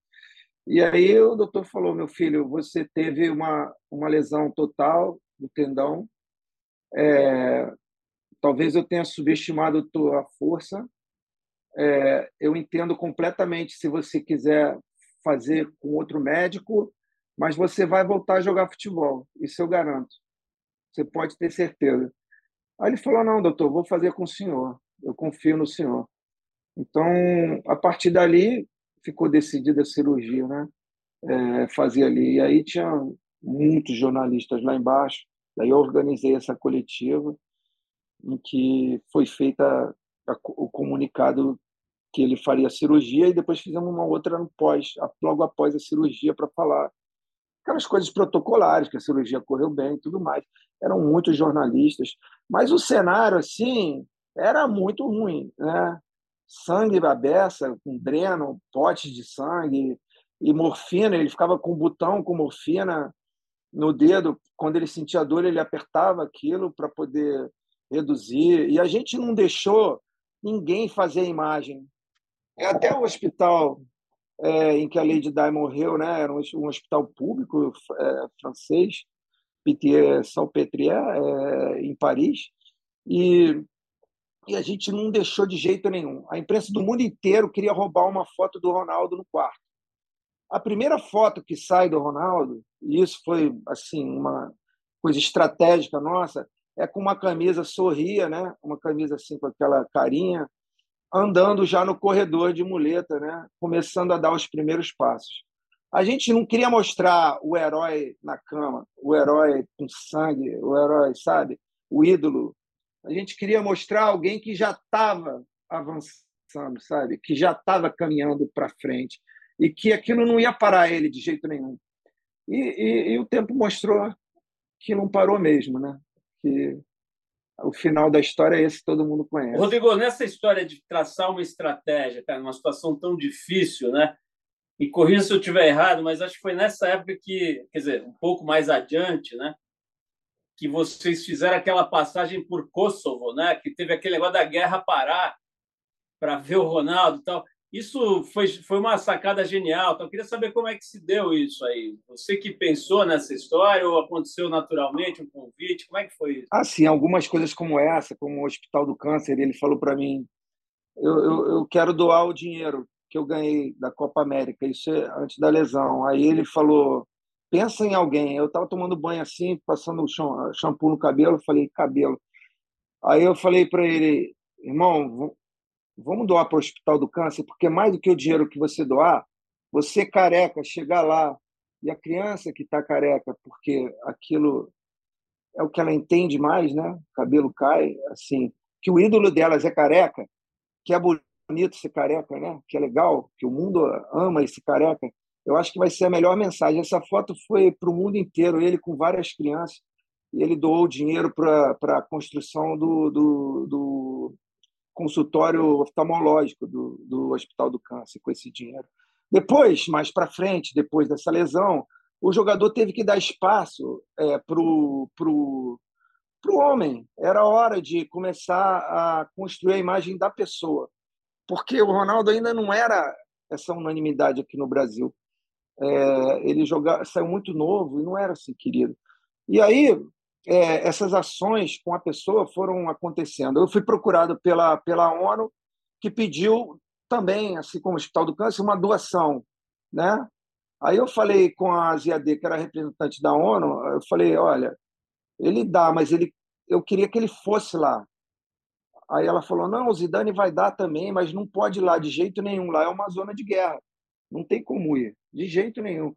E aí o doutor falou, meu filho, você teve uma, uma lesão total do tendão, é, talvez eu tenha subestimado a tua força. É, eu entendo completamente se você quiser fazer com outro médico, mas você vai voltar a jogar futebol, isso eu garanto. Você pode ter certeza. Aí ele falou: Não, doutor, vou fazer com o senhor, eu confio no senhor. Então, a partir dali, ficou decidida a cirurgia, né? É, fazer ali. E aí tinha muitos jornalistas lá embaixo, Daí eu organizei essa coletiva em que foi feita a, o comunicado que ele faria cirurgia e depois fizemos uma outra no pós, logo após a cirurgia para falar aquelas coisas protocolares, que a cirurgia correu bem e tudo mais. Eram muitos jornalistas, mas o cenário assim era muito ruim, né? Sangue da com dreno, potes de sangue e morfina, ele ficava com botão com morfina no dedo, quando ele sentia dor, ele apertava aquilo para poder reduzir. E a gente não deixou ninguém fazer a imagem. É até o hospital é, em que a Lady Di morreu, né? Era um, hospital público é, francês, Pitié Salpêtrière, é, em Paris, e, e a gente não deixou de jeito nenhum. A imprensa do mundo inteiro queria roubar uma foto do Ronaldo no quarto. A primeira foto que sai do Ronaldo, e isso foi assim uma coisa estratégica nossa, é com uma camisa sorria, né? Uma camisa assim com aquela carinha, andando já no corredor de muleta, né? começando a dar os primeiros passos. A gente não queria mostrar o herói na cama, o herói com sangue, o herói, sabe? O ídolo. A gente queria mostrar alguém que já estava avançando, sabe? Que já estava caminhando para frente e que aquilo não ia parar ele de jeito nenhum. E, e, e o tempo mostrou que não parou mesmo, né? Que o final da história é esse, todo mundo conhece. Rodrigo, nessa história de traçar uma estratégia, cara, numa situação tão difícil, né? E corrija se eu estiver errado, mas acho que foi nessa época que, quer dizer, um pouco mais adiante, né? Que vocês fizeram aquela passagem por Kosovo, né? Que teve aquele negócio da guerra parar para ver o Ronaldo e tal. Isso foi, foi uma sacada genial. Então, eu queria saber como é que se deu isso aí. Você que pensou nessa história ou aconteceu naturalmente um convite? Como é que foi isso? Assim, algumas coisas como essa, como o Hospital do Câncer, ele falou para mim: eu, eu, eu, quero doar o dinheiro que eu ganhei da Copa América, isso é antes da lesão. Aí ele falou: pensa em alguém. Eu estava tomando banho assim, passando shampoo no cabelo, falei: cabelo. Aí eu falei para ele: irmão, vamos doar para o Hospital do Câncer, porque mais do que o dinheiro que você doar, você careca, chegar lá, e a criança que está careca, porque aquilo é o que ela entende mais, né? O cabelo cai, assim, que o ídolo delas é careca, que é bonito ser careca, né? Que é legal, que o mundo ama esse careca. Eu acho que vai ser a melhor mensagem. Essa foto foi para o mundo inteiro, ele com várias crianças, e ele doou dinheiro para a construção do, do, do consultório oftalmológico do, do Hospital do Câncer com esse dinheiro. Depois, mais para frente, depois dessa lesão, o jogador teve que dar espaço é, para o pro, pro homem. Era hora de começar a construir a imagem da pessoa. Porque o Ronaldo ainda não era essa unanimidade aqui no Brasil. É, ele joga, saiu muito novo e não era assim querido. E aí é, essas ações com a pessoa foram acontecendo. Eu fui procurado pela, pela ONU, que pediu também, assim como o Hospital do Câncer, uma doação. Né? Aí eu falei com a Ziadê, que era representante da ONU, eu falei, olha, ele dá, mas ele, eu queria que ele fosse lá. Aí ela falou, não, o Zidane vai dar também, mas não pode ir lá de jeito nenhum, lá é uma zona de guerra, não tem como ir, de jeito nenhum.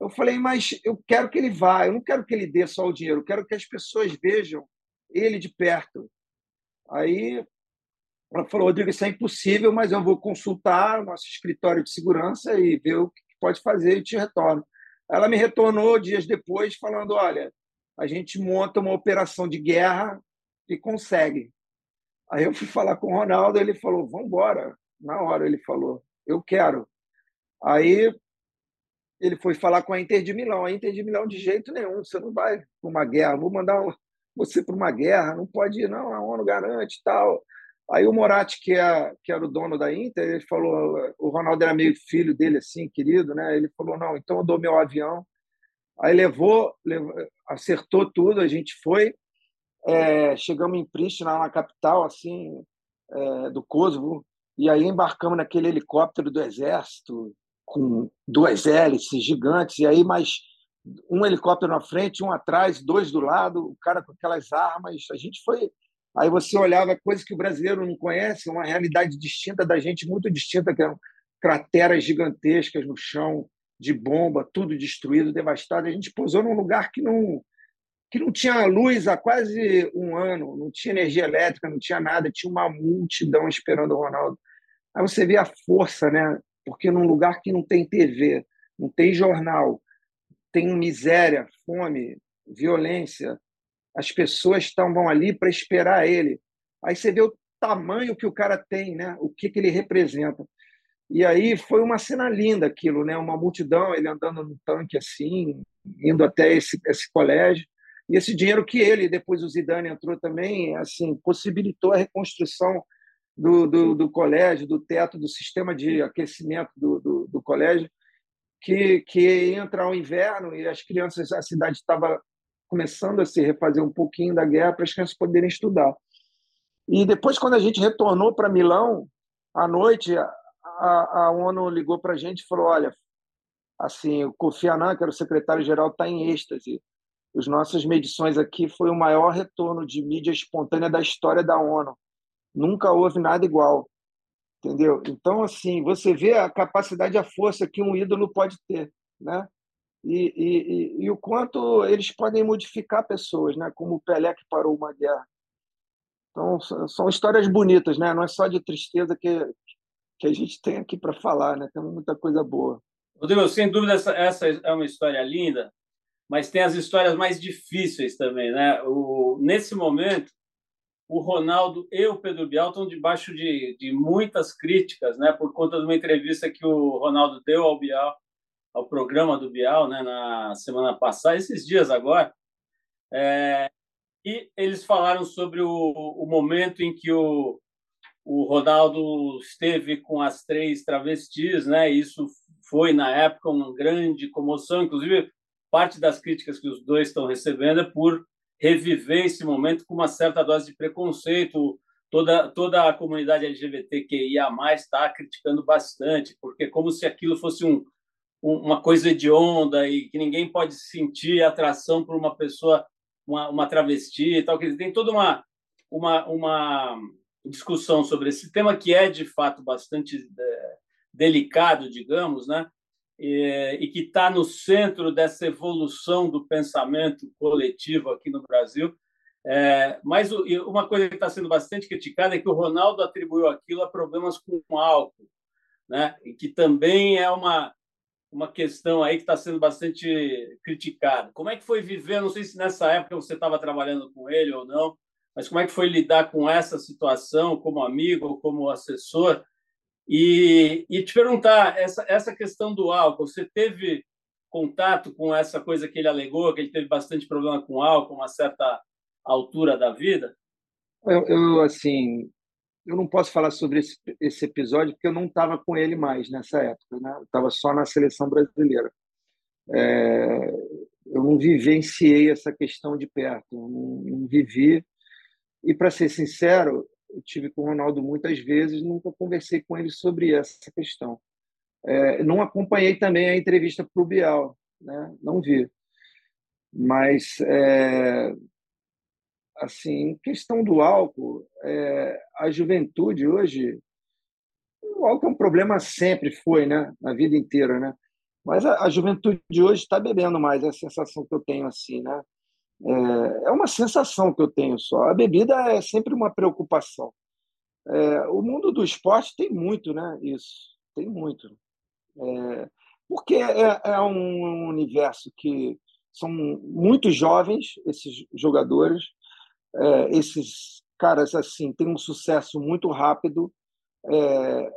Eu falei, mas eu quero que ele vá, eu não quero que ele dê só o dinheiro, eu quero que as pessoas vejam ele de perto. Aí ela falou, Rodrigo, isso é impossível, mas eu vou consultar o nosso escritório de segurança e ver o que pode fazer e te retorno. Ela me retornou dias depois falando, olha, a gente monta uma operação de guerra e consegue. Aí eu fui falar com o Ronaldo, ele falou, vamos embora. Na hora ele falou, eu quero. Aí ele foi falar com a Inter de Milão. A Inter de Milão, de jeito nenhum, você não vai para uma guerra, vou mandar você para uma guerra, não pode ir, não, a ONU garante tal. Aí o Moratti, que, é, que era o dono da Inter, ele falou, o Ronaldo era meio filho dele, assim, querido, né? Ele falou, não, então eu dou meu avião. Aí levou, levou acertou tudo, a gente foi, é, chegamos em Pristina, na capital, assim, é, do Kosovo, e aí embarcamos naquele helicóptero do exército, com duas hélices gigantes, e aí mais um helicóptero na frente, um atrás, dois do lado, o cara com aquelas armas. A gente foi. Aí você olhava coisas que o brasileiro não conhece, uma realidade distinta da gente, muito distinta, que eram crateras gigantescas no chão, de bomba, tudo destruído, devastado. A gente pousou num lugar que não, que não tinha luz há quase um ano, não tinha energia elétrica, não tinha nada, tinha uma multidão esperando o Ronaldo. Aí você vê a força, né? Porque num lugar que não tem TV, não tem jornal, tem miséria, fome, violência, as pessoas estavam ali para esperar ele. Aí você vê o tamanho que o cara tem, né? O que, que ele representa. E aí foi uma cena linda aquilo, né? Uma multidão, ele andando no tanque assim, indo até esse, esse colégio. E esse dinheiro que ele, depois o Zidane entrou também, assim, possibilitou a reconstrução do, do, do colégio, do teto, do sistema de aquecimento do, do, do colégio, que, que entra ao inverno e as crianças, a cidade estava começando a se refazer um pouquinho da guerra para as crianças poderem estudar. E depois, quando a gente retornou para Milão, à noite, a, a ONU ligou para a gente e falou: olha, assim, o Kofi Annan, que era o secretário-geral, está em êxtase. As nossas medições aqui foi o maior retorno de mídia espontânea da história da ONU. Nunca houve nada igual, entendeu? Então, assim, você vê a capacidade, a força que um ídolo pode ter, né? E, e, e, e o quanto eles podem modificar pessoas, né? Como o Pelé que parou uma guerra. Então, são histórias bonitas, né? Não é só de tristeza que, que a gente tem aqui para falar, né? Tem muita coisa boa. Rodrigo, sem dúvida, essa, essa é uma história linda, mas tem as histórias mais difíceis também, né? O, nesse momento, o Ronaldo e o Pedro Bial estão debaixo de, de muitas críticas, né? Por conta de uma entrevista que o Ronaldo deu ao Bial, ao programa do Bial, né? Na semana passada, esses dias agora. É, e eles falaram sobre o, o momento em que o, o Ronaldo esteve com as três travestis, né? Isso foi na época uma grande comoção, inclusive parte das críticas que os dois estão recebendo é por reviver esse momento com uma certa dose de preconceito. Toda toda a comunidade LGBTQIA+ está criticando bastante, porque como se aquilo fosse um, uma coisa hedionda e que ninguém pode sentir atração por uma pessoa uma, uma travesti e tal, que tem toda uma, uma, uma discussão sobre esse tema que é de fato bastante é, delicado, digamos, né? E, e que está no centro dessa evolução do pensamento coletivo aqui no Brasil. É, mas uma coisa que está sendo bastante criticada é que o Ronaldo atribuiu aquilo a problemas com álcool, né? E que também é uma uma questão aí que está sendo bastante criticada. Como é que foi viver? Não sei se nessa época você estava trabalhando com ele ou não, mas como é que foi lidar com essa situação como amigo ou como assessor? E, e te perguntar essa essa questão do álcool. Você teve contato com essa coisa que ele alegou, que ele teve bastante problema com álcool, uma certa altura da vida? Eu, eu assim, eu não posso falar sobre esse, esse episódio porque eu não estava com ele mais nessa época, né? estava só na seleção brasileira. É, eu não vivenciei essa questão de perto, não, não vivi. E, para ser sincero, eu tive com o Ronaldo muitas vezes, nunca conversei com ele sobre essa questão. É, não acompanhei também a entrevista para o Bial, né? não vi. Mas é, assim, questão do álcool, é, a juventude hoje, o álcool é um problema sempre foi, né, na vida inteira, né? Mas a, a juventude de hoje está bebendo mais, é a sensação que eu tenho assim, né? É, é, uma sensação que eu tenho só. A bebida é sempre uma preocupação. É, o mundo do esporte tem muito, né? Isso tem muito, é, porque é, é um universo que são muito jovens esses jogadores é, esses caras assim têm um sucesso muito rápido. É,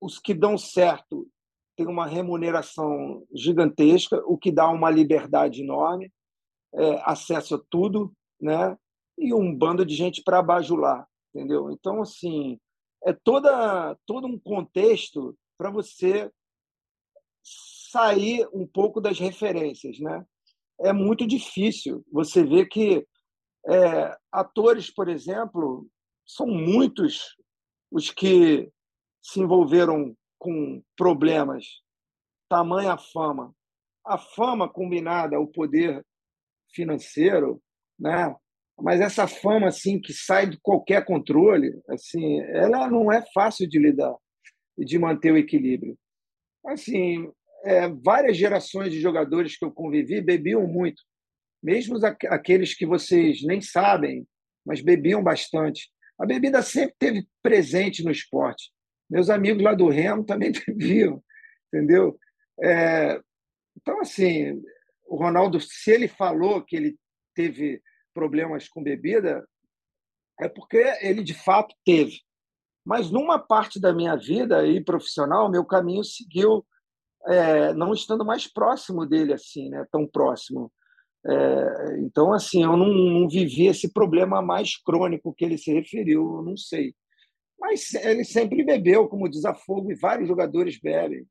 os que dão certo têm uma remuneração gigantesca, o que dá uma liberdade enorme, é, acesso a tudo, né? E um bando de gente para bajular, entendeu? Então, assim, é toda todo um contexto para você sair um pouco das referências, né? É muito difícil. Você vê que é, atores, por exemplo, são muitos os que se envolveram com problemas, tamanha fama. A fama combinada ao poder financeiro, né? Mas essa fama assim que sai de qualquer controle, assim, ela não é fácil de lidar e de manter o equilíbrio. Assim, é, várias gerações de jogadores que eu convivi bebiam muito mesmo aqueles que vocês nem sabem, mas bebiam bastante. A bebida sempre teve presente no esporte. Meus amigos lá do Remo também bebiam, entendeu? É, então, assim, o Ronaldo, se ele falou que ele teve problemas com bebida, é porque ele de fato teve. Mas numa parte da minha vida aí profissional, meu caminho seguiu é, não estando mais próximo dele assim, né? Tão próximo. É, então, assim, eu não, não, vivi esse problema mais crônico que ele se referiu, eu não sei. Mas ele sempre bebeu, como desafogo, e vários jogadores bebem,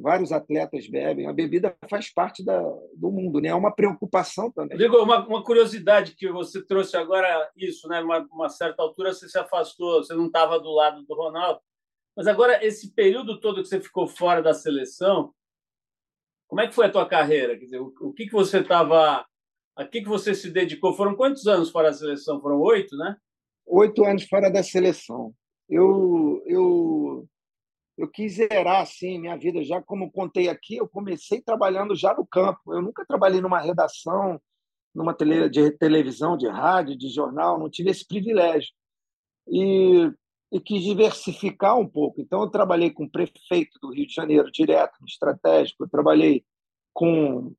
vários atletas bebem. A bebida faz parte da, do mundo, né? É uma preocupação também. Digo, uma, uma curiosidade que você trouxe agora, isso, né? Uma, uma certa altura você se afastou, você não estava do lado do Ronaldo. Mas agora, esse período todo que você ficou fora da seleção, como é que foi a tua carreira? Quer dizer, o, o que, que você estava a que, que você se dedicou? Foram quantos anos fora da seleção? Foram oito, né? Oito anos fora da seleção. Eu, eu, eu quis zerar assim minha vida. Já como contei aqui, eu comecei trabalhando já no campo. Eu nunca trabalhei numa redação, numa tele, de televisão, de rádio, de jornal. Não tive esse privilégio. E, e quis diversificar um pouco. Então, eu trabalhei com o prefeito do Rio de Janeiro, direto, no estratégico. Eu trabalhei com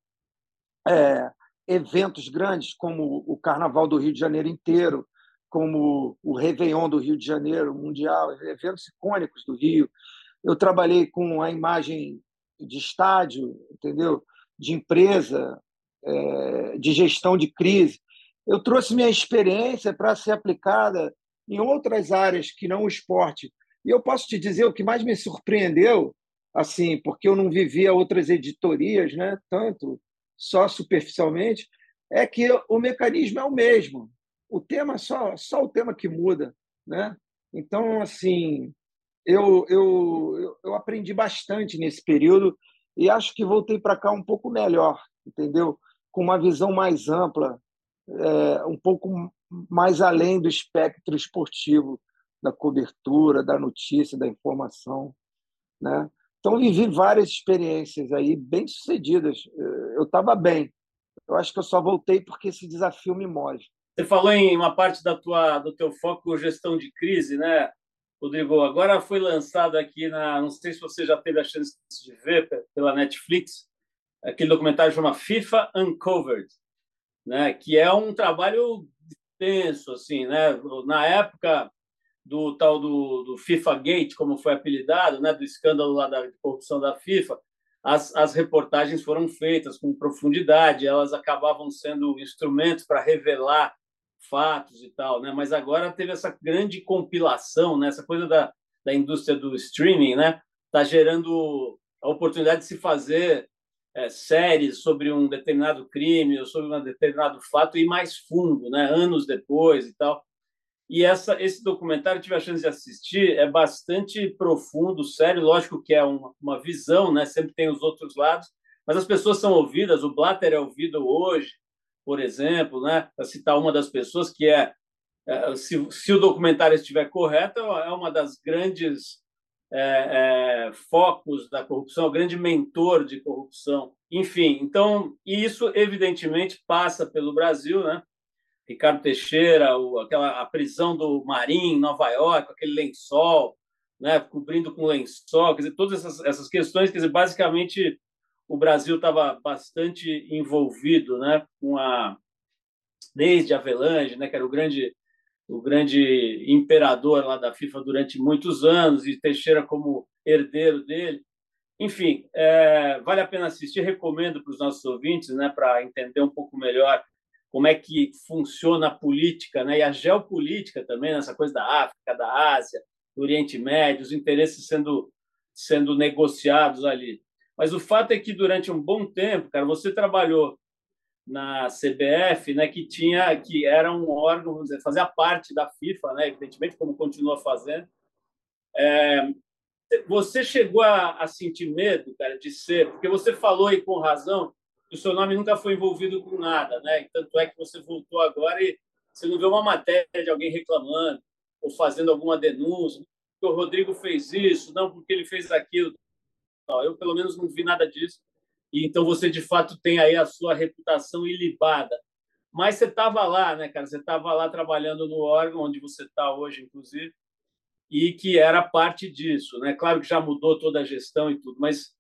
é, eventos grandes como o Carnaval do Rio de Janeiro inteiro, como o Réveillon do Rio de Janeiro, Mundial, eventos icônicos do Rio. Eu trabalhei com a imagem de estádio, entendeu? De empresa, é, de gestão de crise. Eu trouxe minha experiência para ser aplicada em outras áreas que não o esporte. E eu posso te dizer o que mais me surpreendeu, assim, porque eu não vivia outras editorias, né? Tanto só superficialmente, é que o mecanismo é o mesmo. O tema só só o tema que muda, né? Então, assim, eu, eu, eu aprendi bastante nesse período e acho que voltei para cá um pouco melhor, entendeu? Com uma visão mais ampla, é, um pouco mais além do espectro esportivo da cobertura, da notícia, da informação, né? Então, vivi várias experiências aí bem sucedidas. Eu estava bem. Eu acho que eu só voltei porque esse desafio me move. Você falou em uma parte da tua, do teu foco gestão de crise, né, Rodrigo? Agora foi lançado aqui na, não sei se você já teve a chance de ver pela Netflix, aquele documentário chama FIFA Uncovered, né, que é um trabalho tenso, assim, né? Na época do tal do, do FIFA Gate, como foi apelidado, né, do escândalo lá da corrupção da FIFA, as, as reportagens foram feitas com profundidade, elas acabavam sendo instrumentos para revelar fatos e tal, né? Mas agora teve essa grande compilação, né? Essa coisa da, da indústria do streaming, né? Está gerando a oportunidade de se fazer é, séries sobre um determinado crime ou sobre um determinado fato e mais fundo, né? Anos depois e tal. E essa, esse documentário, tive a chance de assistir, é bastante profundo, sério. Lógico que é uma, uma visão, né? sempre tem os outros lados, mas as pessoas são ouvidas. O Blatter é ouvido hoje, por exemplo, né? para citar uma das pessoas, que é, é se, se, o documentário estiver correto, é uma das grandes é, é, focos da corrupção, o grande mentor de corrupção. Enfim, então, isso evidentemente passa pelo Brasil, né? Ricardo Teixeira, o, aquela a prisão do Marim em Nova York, aquele lençol, né, cobrindo com lençol, quer dizer, todas essas, essas questões, quer dizer, basicamente o Brasil estava bastante envolvido, né, com a desde Avelange, né, que era o grande o grande imperador lá da FIFA durante muitos anos e Teixeira como herdeiro dele. Enfim, é, vale a pena assistir, recomendo para os nossos ouvintes, né, para entender um pouco melhor como é que funciona a política né? e a geopolítica também, essa coisa da África, da Ásia, do Oriente Médio, os interesses sendo, sendo negociados ali. Mas o fato é que durante um bom tempo, cara, você trabalhou na CBF, né, que tinha, que era um órgão, vamos dizer, fazia parte da FIFA, né, evidentemente, como continua fazendo. É, você chegou a, a sentir medo, cara, de ser, porque você falou aí com razão o seu nome nunca foi envolvido com nada, né? Tanto é que você voltou agora e você não vê uma matéria de alguém reclamando ou fazendo alguma denúncia. O Rodrigo fez isso, não porque ele fez aquilo. Eu, pelo menos, não vi nada disso. E então você, de fato, tem aí a sua reputação ilibada. Mas você estava lá, né, cara? Você estava lá trabalhando no órgão onde você está hoje, inclusive, e que era parte disso, né? Claro que já mudou toda a gestão e tudo, mas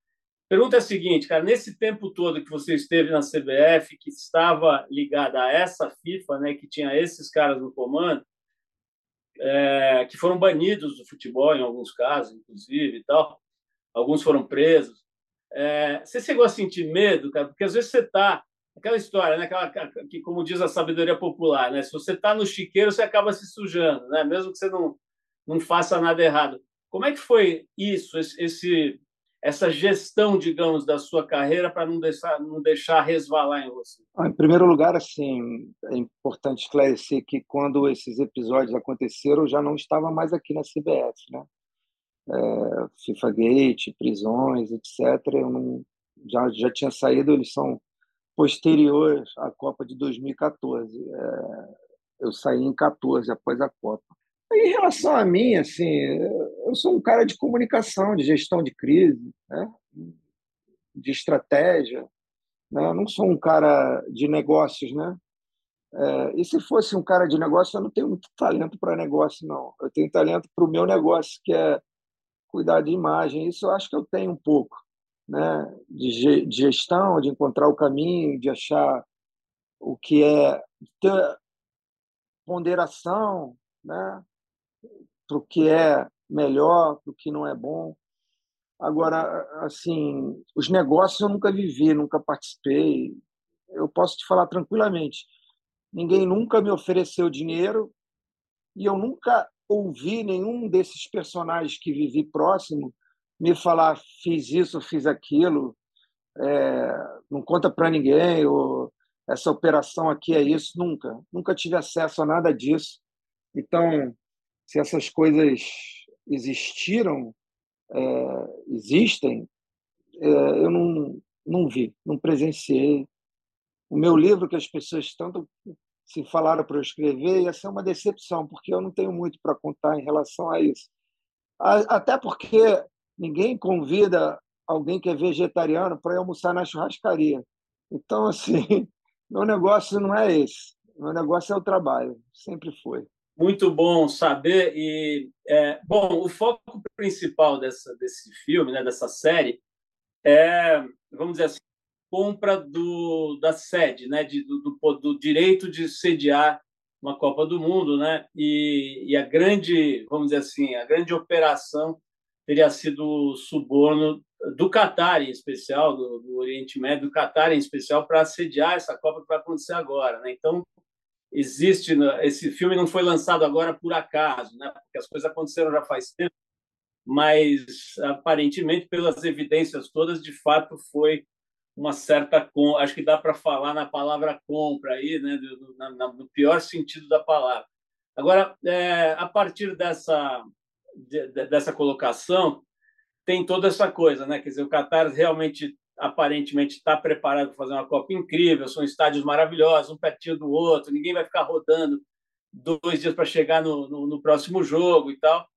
pergunta é a seguinte, cara, nesse tempo todo que você esteve na CBF, que estava ligada a essa FIFA, né, que tinha esses caras no comando, é, que foram banidos do futebol em alguns casos, inclusive e tal, alguns foram presos. É, você chegou a sentir medo, cara? Porque às vezes você está aquela história, né? Aquela, que, como diz a sabedoria popular, né? Se você está no chiqueiro, você acaba se sujando, né? Mesmo que você não, não faça nada errado. Como é que foi isso, esse, essa gestão, digamos, da sua carreira para não deixar, não deixar resvalar em você? Ah, em primeiro lugar, assim, é importante esclarecer que quando esses episódios aconteceram, eu já não estava mais aqui na CBF, né? É, FIFA Gate, prisões, etc. Eu não, já já tinha saído. Eles são posterior à Copa de 2014. É, eu saí em 14 após a Copa. Em relação a mim, assim, eu sou um cara de comunicação, de gestão de crise, né? de estratégia. Né? Eu não sou um cara de negócios, né? É, e se fosse um cara de negócio, eu não tenho muito talento para negócio, não. Eu tenho talento para o meu negócio, que é cuidar de imagem. Isso eu acho que eu tenho um pouco né, de, gestão, de encontrar o caminho, de achar o que é ter ponderação, né, para o que é melhor, para o que não é bom. Agora, assim, os negócios eu nunca vivi, nunca participei. Eu posso te falar tranquilamente. Ninguém nunca me ofereceu dinheiro e eu nunca ouvi nenhum desses personagens que vivi próximo me falar fiz isso, fiz aquilo, é, não conta para ninguém, ou essa operação aqui é isso, nunca. Nunca tive acesso a nada disso. Então, se essas coisas existiram, é, existem, é, eu não, não vi, não presenciei. O meu livro, que as pessoas tanto se falaram para eu escrever, ia ser uma decepção, porque eu não tenho muito para contar em relação a isso. Até porque ninguém convida alguém que é vegetariano para almoçar na churrascaria. Então, assim, meu negócio não é esse. Meu negócio é o trabalho, sempre foi. Muito bom saber. E é, bom, o foco principal dessa, desse filme, né, dessa série, é, vamos dizer assim, compra do, da sede, né, de, do, do, do direito de sediar uma Copa do Mundo, né, e, e a grande, vamos dizer assim, a grande operação teria sido suborno do Catar, em especial, do, do, Oriente Médio, do Catar, em especial, para assediar essa Copa que vai acontecer agora. Né? Então, existe. Né, esse filme não foi lançado agora por acaso, né? porque as coisas aconteceram já faz tempo, mas aparentemente, pelas evidências todas, de fato foi uma certa. Acho que dá para falar na palavra compra aí, né? no, no pior sentido da palavra. Agora, é, a partir dessa de, dessa colocação tem toda essa coisa, né? Quer dizer, o Qatar realmente aparentemente está preparado para fazer uma Copa incrível, são estádios maravilhosos, um pertinho do outro, ninguém vai ficar rodando dois dias para chegar no, no, no, próximo jogo e tal.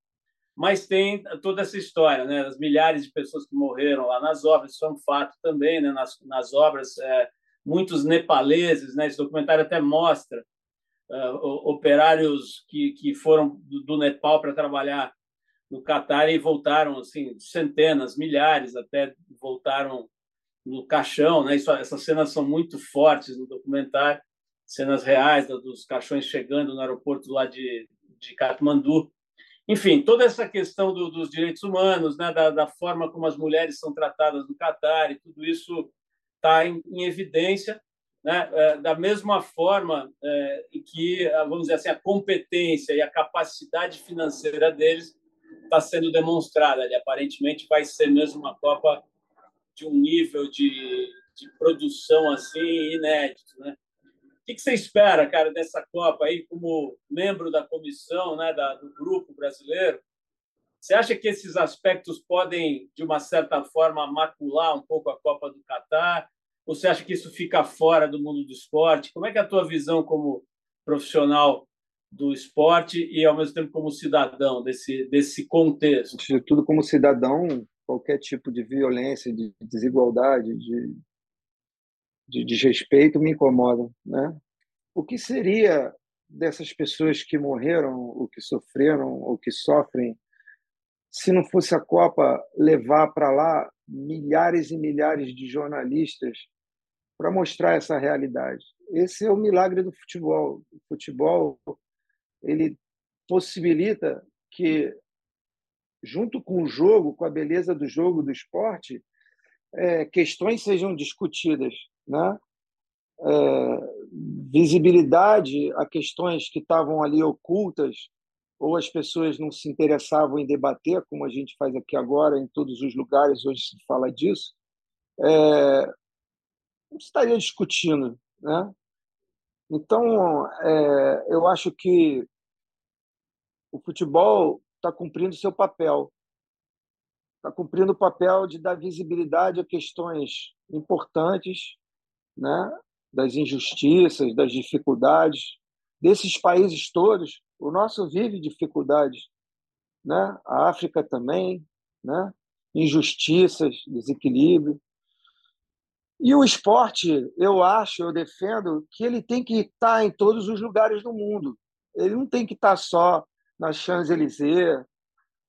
Mas tem toda essa história, né? As milhares de pessoas que morreram lá nas obras, isso é um fato também, né? Nas, nas obras, é, muitos nepaleses, né? Esse documentário até mostra uh, operários que, que foram do, do Nepal para trabalhar no Catar e voltaram assim centenas, milhares até voltaram no caixão, né? Isso, essas cenas são muito fortes no documentário, cenas reais dos caixões chegando no aeroporto lá de, de Katmandu. Enfim, toda essa questão do, dos direitos humanos, né? Da, da, forma como as mulheres são tratadas no Catar e tudo isso está em, em, evidência, né? É, da mesma forma é, que, vamos dizer assim, a competência e a capacidade financeira deles está sendo demonstrada. Aparentemente vai ser mesmo uma Copa de um nível de, de produção assim inédito, né? Que, que você espera, cara, dessa Copa aí, como membro da comissão, né, da, do grupo brasileiro? Você acha que esses aspectos podem, de uma certa forma, macular um pouco a Copa do Catar? Ou você acha que isso fica fora do mundo do esporte? Como é que é a tua visão como profissional do esporte e, ao mesmo tempo, como cidadão desse, desse contexto? De tudo, como cidadão, qualquer tipo de violência, de desigualdade, de, de desrespeito me incomoda, né? o que seria dessas pessoas que morreram, ou que sofreram, ou que sofrem, se não fosse a Copa levar para lá milhares e milhares de jornalistas para mostrar essa realidade. Esse é o milagre do futebol. O futebol ele possibilita que, junto com o jogo, com a beleza do jogo, do esporte, é, questões sejam discutidas, né? É, visibilidade a questões que estavam ali ocultas ou as pessoas não se interessavam em debater, como a gente faz aqui agora, em todos os lugares hoje se fala disso, é, não estaria discutindo, né? Então, é, eu acho que o futebol está cumprindo seu papel, está cumprindo o papel de dar visibilidade a questões importantes, né? das injustiças, das dificuldades desses países todos. O nosso vive dificuldades, né? A África também, né? Injustiças, desequilíbrio. E o esporte, eu acho, eu defendo que ele tem que estar em todos os lugares do mundo. Ele não tem que estar só na Champs-Élysées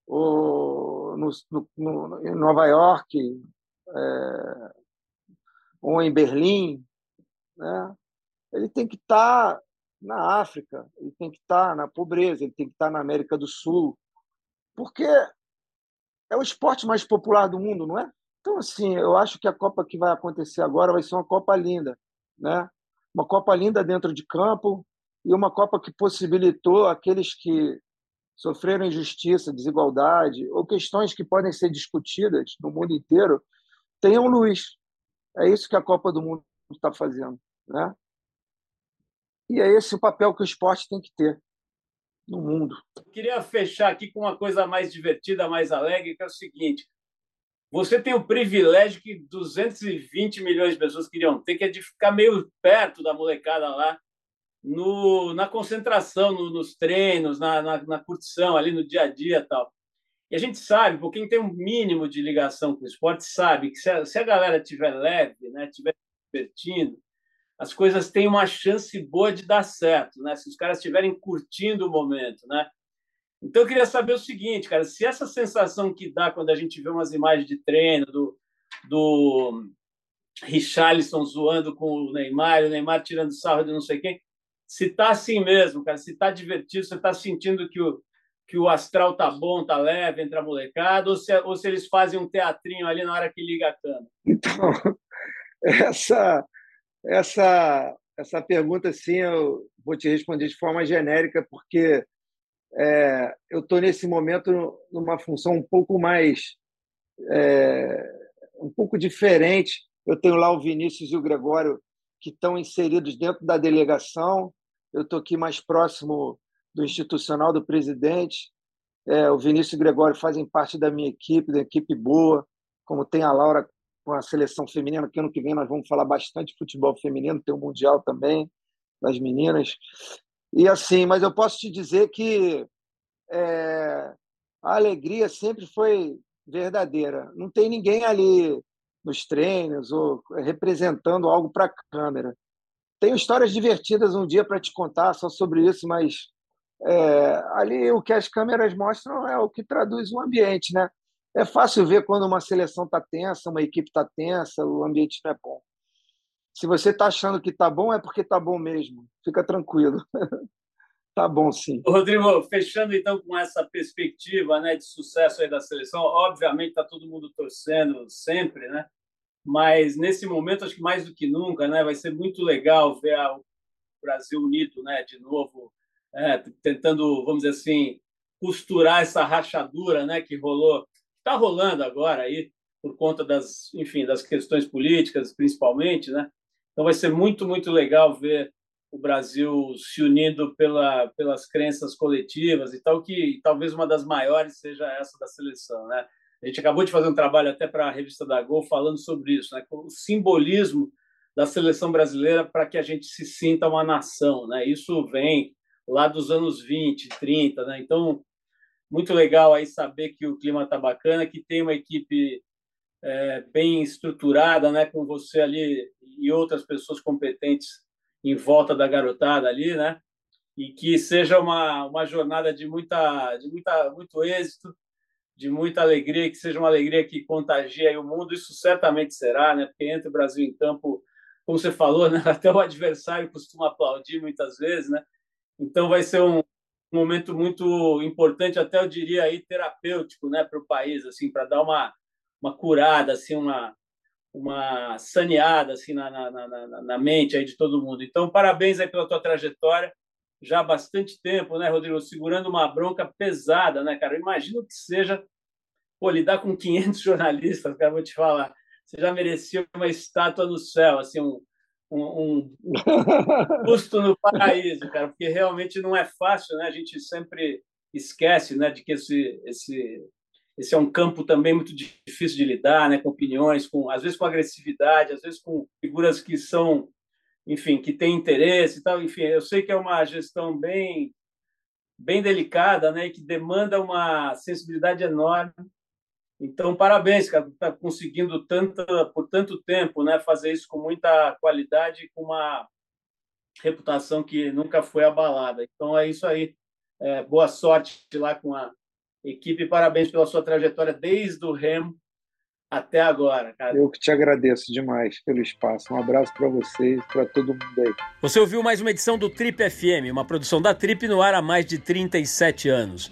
ou no, no, no, em Nova York é, ou em Berlim, né? Ele tem que estar na África, ele tem que estar na pobreza, ele tem que estar na América do Sul, porque é o esporte mais popular do mundo, não é? Então, assim, eu acho que a Copa que vai acontecer agora vai ser uma Copa linda, né? Uma Copa linda dentro de campo e uma Copa que possibilitou aqueles que sofreram injustiça, desigualdade ou questões que podem ser discutidas no mundo inteiro tenham luz. É isso que a Copa do Mundo está fazendo, né? E é esse o papel que o esporte tem que ter no mundo. queria fechar aqui com uma coisa mais divertida, mais alegre, que é o seguinte: você tem o privilégio que 220 milhões de pessoas queriam ter, que é de ficar meio perto da molecada lá, no, na concentração, no, nos treinos, na, na, na, curtição, ali no dia a dia tal. E a gente sabe, por quem tem um mínimo de ligação com o esporte, sabe que se a, se a galera tiver leve, né, tiver divertindo, as coisas têm uma chance boa de dar certo, né? Se os caras estiverem curtindo o momento, né? Então eu queria saber o seguinte, cara, se essa sensação que dá quando a gente vê umas imagens de treino do, do Richarlison zoando com o Neymar, o Neymar tirando sarro de não sei quem, se tá assim mesmo, cara, se tá divertido, você tá sentindo que o que o astral tá bom, tá leve entre a molecada, ou se, ou se eles fazem um teatrinho ali na hora que liga a câmera? Então, essa essa, essa pergunta, sim, eu vou te responder de forma genérica, porque é, eu estou nesse momento numa função um pouco mais. É, um pouco diferente. Eu tenho lá o Vinícius e o Gregório que estão inseridos dentro da delegação. Eu estou aqui mais próximo do institucional do presidente. É, o Vinícius Gregório fazem parte da minha equipe, da equipe boa, como tem a Laura com a seleção feminina, que ano que vem nós vamos falar bastante de futebol feminino, tem o Mundial também, das meninas. E assim, mas eu posso te dizer que é, a alegria sempre foi verdadeira. Não tem ninguém ali nos treinos ou representando algo para a câmera. Tenho histórias divertidas um dia para te contar só sobre isso, mas é, ali o que as câmeras mostram é o que traduz o ambiente, né? É fácil ver quando uma seleção está tensa, uma equipe está tensa, o ambiente não é bom. Se você está achando que está bom, é porque está bom mesmo. Fica tranquilo. tá bom, sim. Rodrigo, fechando então com essa perspectiva né, de sucesso aí da seleção, obviamente está todo mundo torcendo sempre, né? Mas nesse momento, acho que mais do que nunca, né, vai ser muito legal ver o Brasil unido, né, de novo, é, tentando, vamos dizer assim, costurar essa rachadura, né, que rolou está rolando agora aí por conta das, enfim, das questões políticas, principalmente, né? Então vai ser muito, muito legal ver o Brasil se unindo pela, pelas crenças coletivas e tal, que talvez uma das maiores seja essa da seleção, né? A gente acabou de fazer um trabalho até para a revista da Gol falando sobre isso, né? O simbolismo da seleção brasileira para que a gente se sinta uma nação, né? Isso vem lá dos anos 20, 30, né? Então, muito legal aí saber que o clima está bacana, que tem uma equipe é, bem estruturada, né, com você ali e outras pessoas competentes em volta da garotada ali, né? E que seja uma, uma jornada de muita de muita muito êxito, de muita alegria, que seja uma alegria que contagie o mundo. Isso certamente será, né? Porque entre o Brasil em campo, como você falou, né? Até o adversário costuma aplaudir muitas vezes, né? Então vai ser um momento muito importante, até eu diria aí terapêutico, né, para o país, assim, para dar uma uma curada, assim, uma uma saneada assim na, na, na, na, mente aí de todo mundo. Então, parabéns aí pela tua trajetória. Já há bastante tempo, né, Rodrigo? Segurando uma bronca pesada, né, cara? Imagino que seja pô, lidar com 500 jornalistas, cara, vou te falar. Você já merecia uma estátua no céu, assim, um, um, um custo no paraíso, cara, porque realmente não é fácil, né? A gente sempre esquece, né, de que esse esse esse é um campo também muito difícil de lidar, né, com opiniões, com às vezes com agressividade, às vezes com figuras que são, enfim, que têm interesse e tal, enfim, eu sei que é uma gestão bem bem delicada, né, e que demanda uma sensibilidade enorme. Então, parabéns, cara, tá conseguindo tanto por tanto tempo, né, fazer isso com muita qualidade, com uma reputação que nunca foi abalada. Então é isso aí. É, boa sorte lá com a Equipe, parabéns pela sua trajetória desde o Remo até agora, cara. Eu que te agradeço demais pelo espaço. Um abraço para vocês, para todo mundo aí. Você ouviu mais uma edição do Trip FM, uma produção da Trip no ar há mais de 37 anos.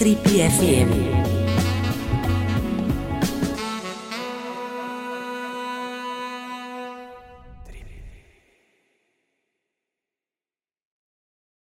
Trip FM.